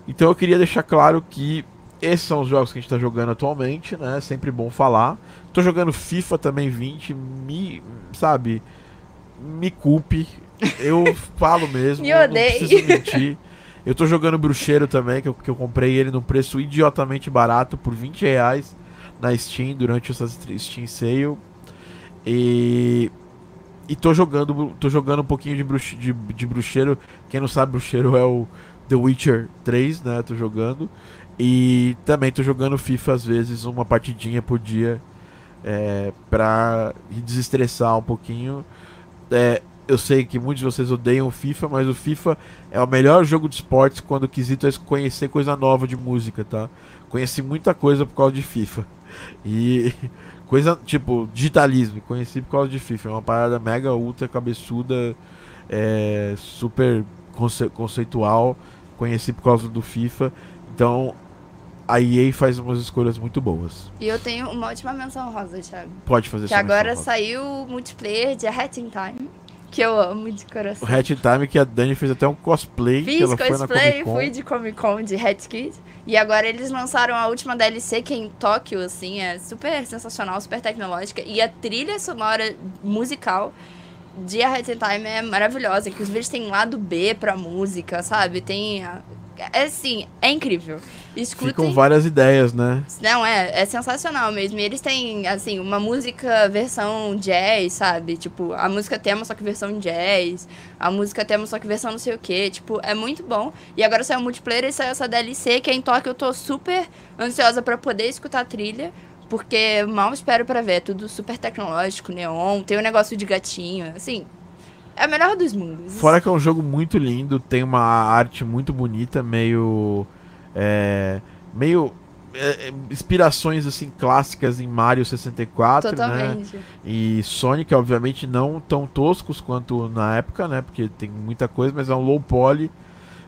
então eu queria deixar claro que esses são os jogos que a gente tá jogando atualmente, né? Sempre bom falar. Tô jogando FIFA também 20, me, sabe, me culpe. Eu falo mesmo, Me eu não preciso mentir. Eu tô jogando Bruxeiro também, que eu, que eu comprei ele num preço idiotamente barato, por 20 reais na Steam, durante essa Steam Sale. E... E tô jogando, tô jogando um pouquinho de, bruxe, de, de Bruxeiro. Quem não sabe, Bruxeiro é o The Witcher 3, né? Tô jogando. E também tô jogando FIFA às vezes, uma partidinha por dia. É, pra desestressar um pouquinho. É, eu sei que muitos de vocês odeiam o FIFA, mas o FIFA é o melhor jogo de esportes quando o quesito é conhecer coisa nova de música, tá? Conheci muita coisa por causa de FIFA. E coisa tipo digitalismo, conheci por causa de FIFA. É uma parada mega ultra cabeçuda, é, super conce- conceitual. Conheci por causa do FIFA. Então a EA faz umas escolhas muito boas. E eu tenho uma ótima menção rosa, Thiago. Pode fazer Que agora saiu o multiplayer de Hat in Time. Que eu amo de coração. O Hatch Time que a Dani fez até um cosplay. que Fiz ela cosplay, fui de Comic Con de Hat Kid. E agora eles lançaram a última DLC, que é em Tóquio, assim, é super sensacional, super tecnológica. E a trilha sonora musical de A Hat in Time é maravilhosa. Inclusive eles têm lado B pra música, sabe? Tem. a- É assim, é incrível. Escutem. Ficam várias ideias, né? Não, é, é sensacional mesmo. E eles têm, assim, uma música versão jazz, sabe? Tipo, a música tema só que versão jazz, a música tema só que versão não sei o quê. Tipo, é muito bom. E agora saiu o multiplayer e saiu essa DLC, que é em Tóquio. Eu tô super ansiosa pra poder escutar a trilha. Porque mal espero pra ver. É tudo super tecnológico, neon, tem o negócio de gatinho. Assim, é o melhor dos mundos. Fora que é um jogo muito lindo, tem uma arte muito bonita, meio. É, meio. é, é, inspirações assim clássicas em Mario 64, né? Totalmente. E Sonic, obviamente, não tão toscos quanto na época, né? Porque tem muita coisa, mas é um low poly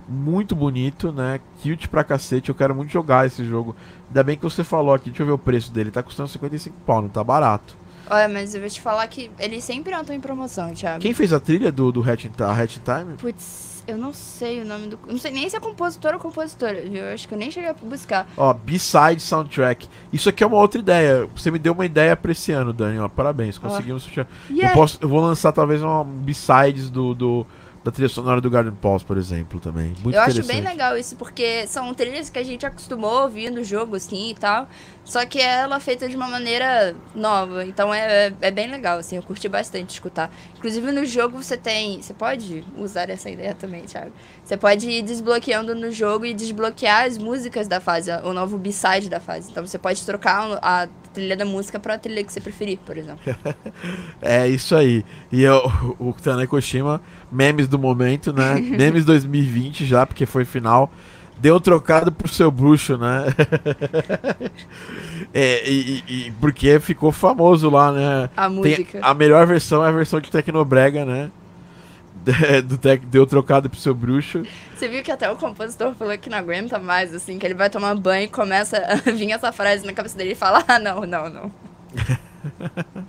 muito bonito, né? Cute pra cacete. Eu quero muito jogar esse jogo. Ainda bem que você falou aqui, deixa eu ver o preço dele. Tá custando 55 pau, não tá barato. Olha, mas eu vou te falar que eles sempre entram em promoção, Thiago. Quem fez a trilha do, do Hatch, Hatch Time? Putz, eu não sei o nome do. Não sei nem se é compositor ou compositora, viu? Eu acho que eu nem cheguei a buscar. Ó, B-Side Soundtrack. Isso aqui é uma outra ideia. Você me deu uma ideia pra esse ano, Dani. Ó, parabéns, conseguimos. fechar. Eu, Yeah. posso, eu vou lançar talvez uma B-Sides do, do da trilha sonora do Garden Pulse, por exemplo, também. Muito eu acho bem legal isso, porque são trilhas que a gente acostumou a ouvir no jogo, assim, e tal. Só que ela é feita de uma maneira nova. Então é, é, é bem legal, assim, eu curti bastante escutar. Inclusive no jogo você tem. Você pode usar essa ideia também, Thiago. Você pode ir desbloqueando no jogo e desbloquear as músicas da fase, o novo B-side da fase. Então você pode trocar a trilha da música pra trilha que você preferir, por exemplo. é isso aí. E eu, o Tanei Koshima, memes do momento, né? memes 2020 já, porque foi final. Deu trocado pro seu bruxo, né? é, e, e, porque ficou famoso lá, né? A música. Tem, a melhor versão é a versão de Tecnobrega, né? do tec, deu trocado pro seu bruxo. Você viu que até o compositor falou que não aguenta mais, assim, que ele vai tomar banho e começa a vir essa frase na cabeça dele e fala, ah, não, não, não.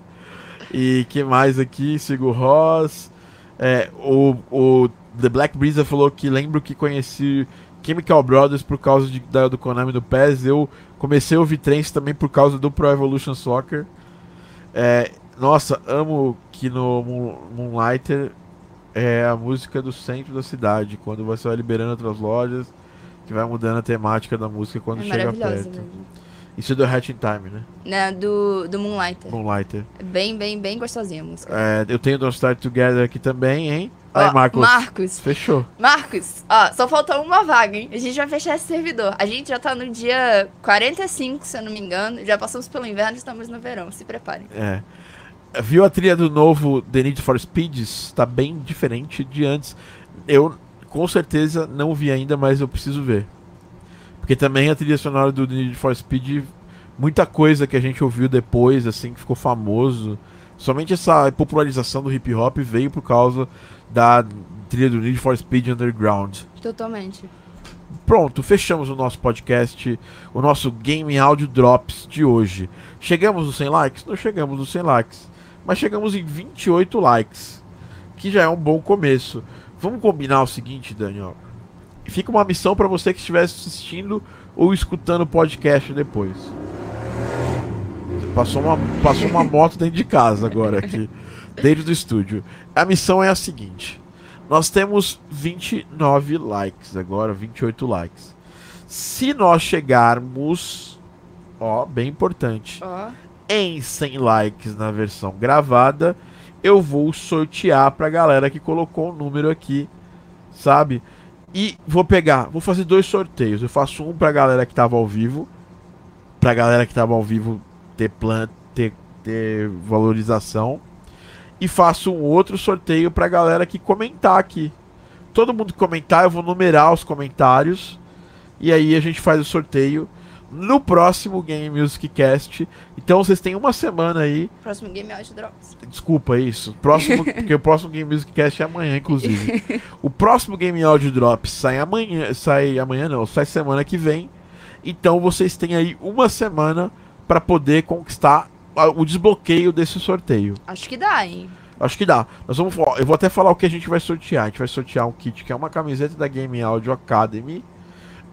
e que mais aqui? Sigo Ross. É, o, o The Black Breeze falou que lembro que conheci Chemical Brothers por causa de, da, do Konami do PES. Eu comecei a ouvir trance também por causa do Pro Evolution Soccer. É, nossa, amo que no Moonlighter é a música do centro da cidade, quando você vai liberando outras lojas, que vai mudando a temática da música quando é chega perto. Mesmo. Isso é do Hatching Time, né? Não, do, do Moonlighter. Moonlighter. É bem, bem, bem gostosinha a música. É, eu tenho Don't Start Together aqui também, hein? Aí, Marcos. Marcos. Fechou. Marcos, ó, só faltou uma vaga, hein? A gente vai fechar esse servidor. A gente já tá no dia 45, se eu não me engano. Já passamos pelo inverno, estamos no verão. Se preparem. É. Viu a trilha do novo The Need for Speeds? Tá bem diferente de antes. Eu com certeza não vi ainda, mas eu preciso ver. Porque também a trilha sonora do The Need for Speed, muita coisa que a gente ouviu depois, assim, que ficou famoso. Somente essa popularização do hip hop veio por causa da trilha do Need for Speed Underground. Totalmente. Pronto, fechamos o nosso podcast, o nosso Game Audio Drops de hoje. Chegamos nos 100 likes? Não chegamos nos 100 likes mas chegamos em 28 likes, que já é um bom começo. Vamos combinar o seguinte, Daniel. Fica uma missão para você que estiver assistindo ou escutando o podcast depois. Passou uma, passou uma moto dentro de casa agora aqui, dentro do estúdio. A missão é a seguinte: nós temos 29 likes agora, 28 likes. Se nós chegarmos, ó, bem importante. Ó em 100 likes na versão gravada, eu vou sortear pra galera que colocou o número aqui, sabe? E vou pegar, vou fazer dois sorteios. Eu faço um pra galera que tava ao vivo, pra galera que tava ao vivo ter plan, ter, ter valorização. E faço um outro sorteio pra galera que comentar aqui. Todo mundo comentar, eu vou numerar os comentários. E aí a gente faz o sorteio no próximo Game Music Cast. Então vocês têm uma semana aí. Próximo Game Audio Drops. Desculpa isso. Próximo, porque o próximo Game Music Cast é amanhã, inclusive. o próximo Game Audio Drops sai amanhã, sai amanhã não, sai semana que vem. Então vocês têm aí uma semana para poder conquistar o desbloqueio desse sorteio. Acho que dá, hein? Acho que dá. Nós vamos, eu vou até falar o que a gente vai sortear. A gente vai sortear um kit que é uma camiseta da Game Audio Academy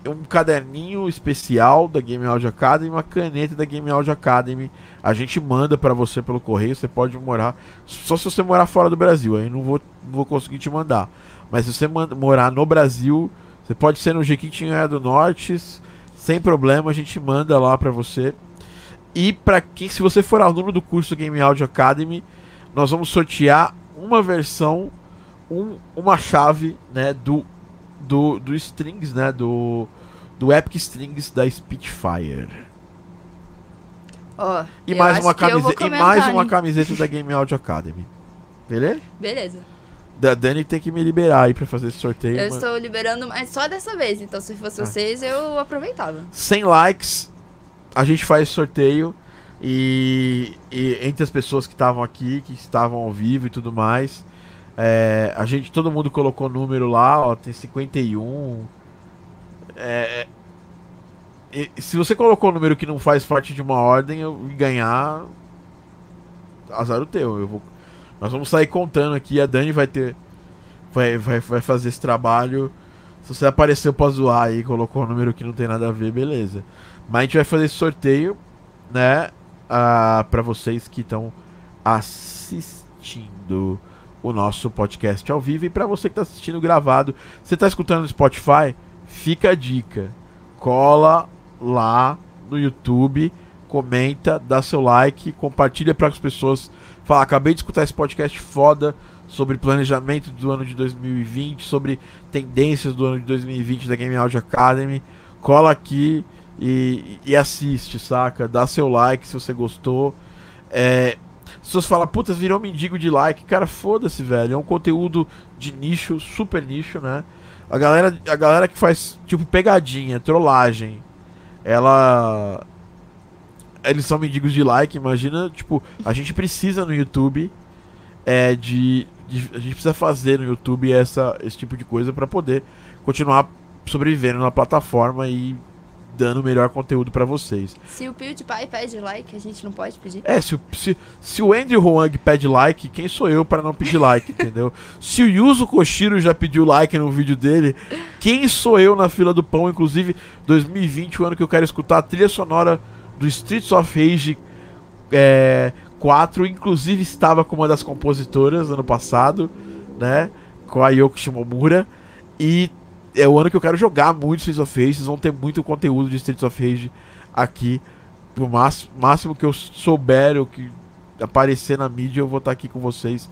um caderninho especial da Game Audio Academy, uma caneta da Game Audio Academy. A gente manda para você pelo correio. Você pode morar só se você morar fora do Brasil. Aí não vou, não vou conseguir te mandar. Mas se você morar no Brasil, você pode ser no Jequitinhonha do Norte, sem problema. A gente manda lá para você. E para quem, se você for aluno do curso Game Audio Academy, nós vamos sortear uma versão, um, uma chave, né, do do, do Strings, né? Do, do Epic Strings da Spitfire. Oh, e mais uma camiseta e mais uma camiseta da Game Audio Academy. Beleza? Beleza. Da Dani tem que me liberar aí pra fazer esse sorteio. Eu mas... estou liberando, mas só dessa vez. Então, se fosse ah. vocês, eu aproveitava. 100 likes, a gente faz sorteio. E, e entre as pessoas que estavam aqui, que estavam ao vivo e tudo mais, é, a gente, todo mundo colocou número lá, ó, tem 51. É, e, se você colocou um número que não faz parte de uma ordem, eu ganhar, azar o teu. Eu vou, nós vamos sair contando aqui, a Dani vai ter, vai, vai, vai fazer esse trabalho. Se você apareceu pra zoar aí, colocou um número que não tem nada a ver, beleza. Mas a gente vai fazer esse sorteio, né, uh, pra vocês que estão assistindo. O nosso podcast ao vivo. E para você que está assistindo gravado, você está escutando no Spotify, fica a dica. Cola lá no YouTube, comenta, dá seu like, compartilha para as pessoas. Fala, acabei de escutar esse podcast foda sobre planejamento do ano de 2020, sobre tendências do ano de 2020 da Game Audio Academy. Cola aqui e, e assiste, saca? Dá seu like se você gostou. É, as pessoas falam, puta, virou mendigo de like. Cara, foda-se, velho. É um conteúdo de nicho, super nicho, né? A galera, a galera que faz, tipo, pegadinha, trollagem, ela. Eles são mendigos de like, imagina, tipo, a gente precisa no YouTube é, de, de A gente precisa fazer no YouTube essa, esse tipo de coisa para poder continuar sobrevivendo na plataforma e dando o melhor conteúdo para vocês. Se o PewDiePie pede like, a gente não pode pedir? É, se, se, se o Andrew Huang pede like, quem sou eu para não pedir like, entendeu? Se o Yuzo Koshiro já pediu like no vídeo dele, quem sou eu na fila do pão? Inclusive, 2020, o ano que eu quero escutar a trilha sonora do Streets of Rage é, 4, inclusive estava com uma das compositoras ano passado, né? Com a Yoko Shimomura. E é o ano que eu quero jogar muito Streets of Rage. Vocês vão ter muito conteúdo de Streets of Rage aqui. Pro máximo, máximo que eu souber, ou que aparecer na mídia, eu vou estar aqui com vocês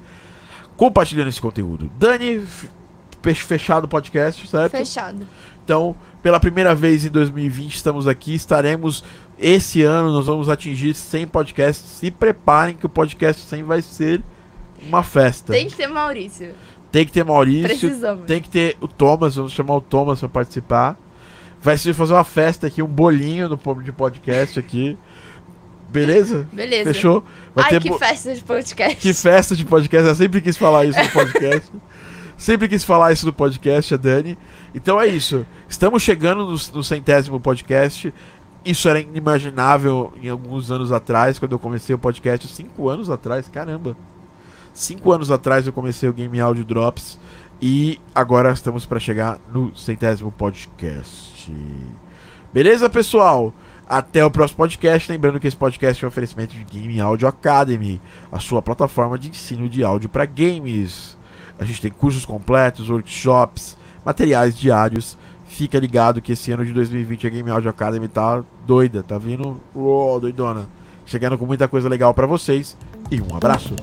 compartilhando esse conteúdo. Dani, fechado o podcast, certo? Fechado. Então, pela primeira vez em 2020, estamos aqui. Estaremos esse ano, nós vamos atingir 100 podcasts. Se preparem que o podcast 100 vai ser uma festa. Tem que ter Maurício. Tem que ter Maurício. Precisamos. Tem que ter o Thomas, vamos chamar o Thomas para participar. Vai ser fazer uma festa aqui, um bolinho no de podcast aqui. Beleza? Beleza. Fechou? Vai Ai, que festa de podcast. Que festa de podcast. Eu sempre quis falar isso no podcast. sempre quis falar isso no podcast, a Dani. Então é isso. Estamos chegando no, no centésimo podcast. Isso era inimaginável em alguns anos atrás, quando eu comecei o podcast, cinco anos atrás, caramba. Cinco anos atrás eu comecei o Game Audio Drops e agora estamos para chegar no centésimo podcast. Beleza, pessoal? Até o próximo podcast. Lembrando que esse podcast é um oferecimento de Game Audio Academy, a sua plataforma de ensino de áudio para games. A gente tem cursos completos, workshops, materiais diários. Fica ligado que esse ano de 2020 a Game Audio Academy tá doida, tá vindo oh, doidona. Chegando com muita coisa legal para vocês e um abraço.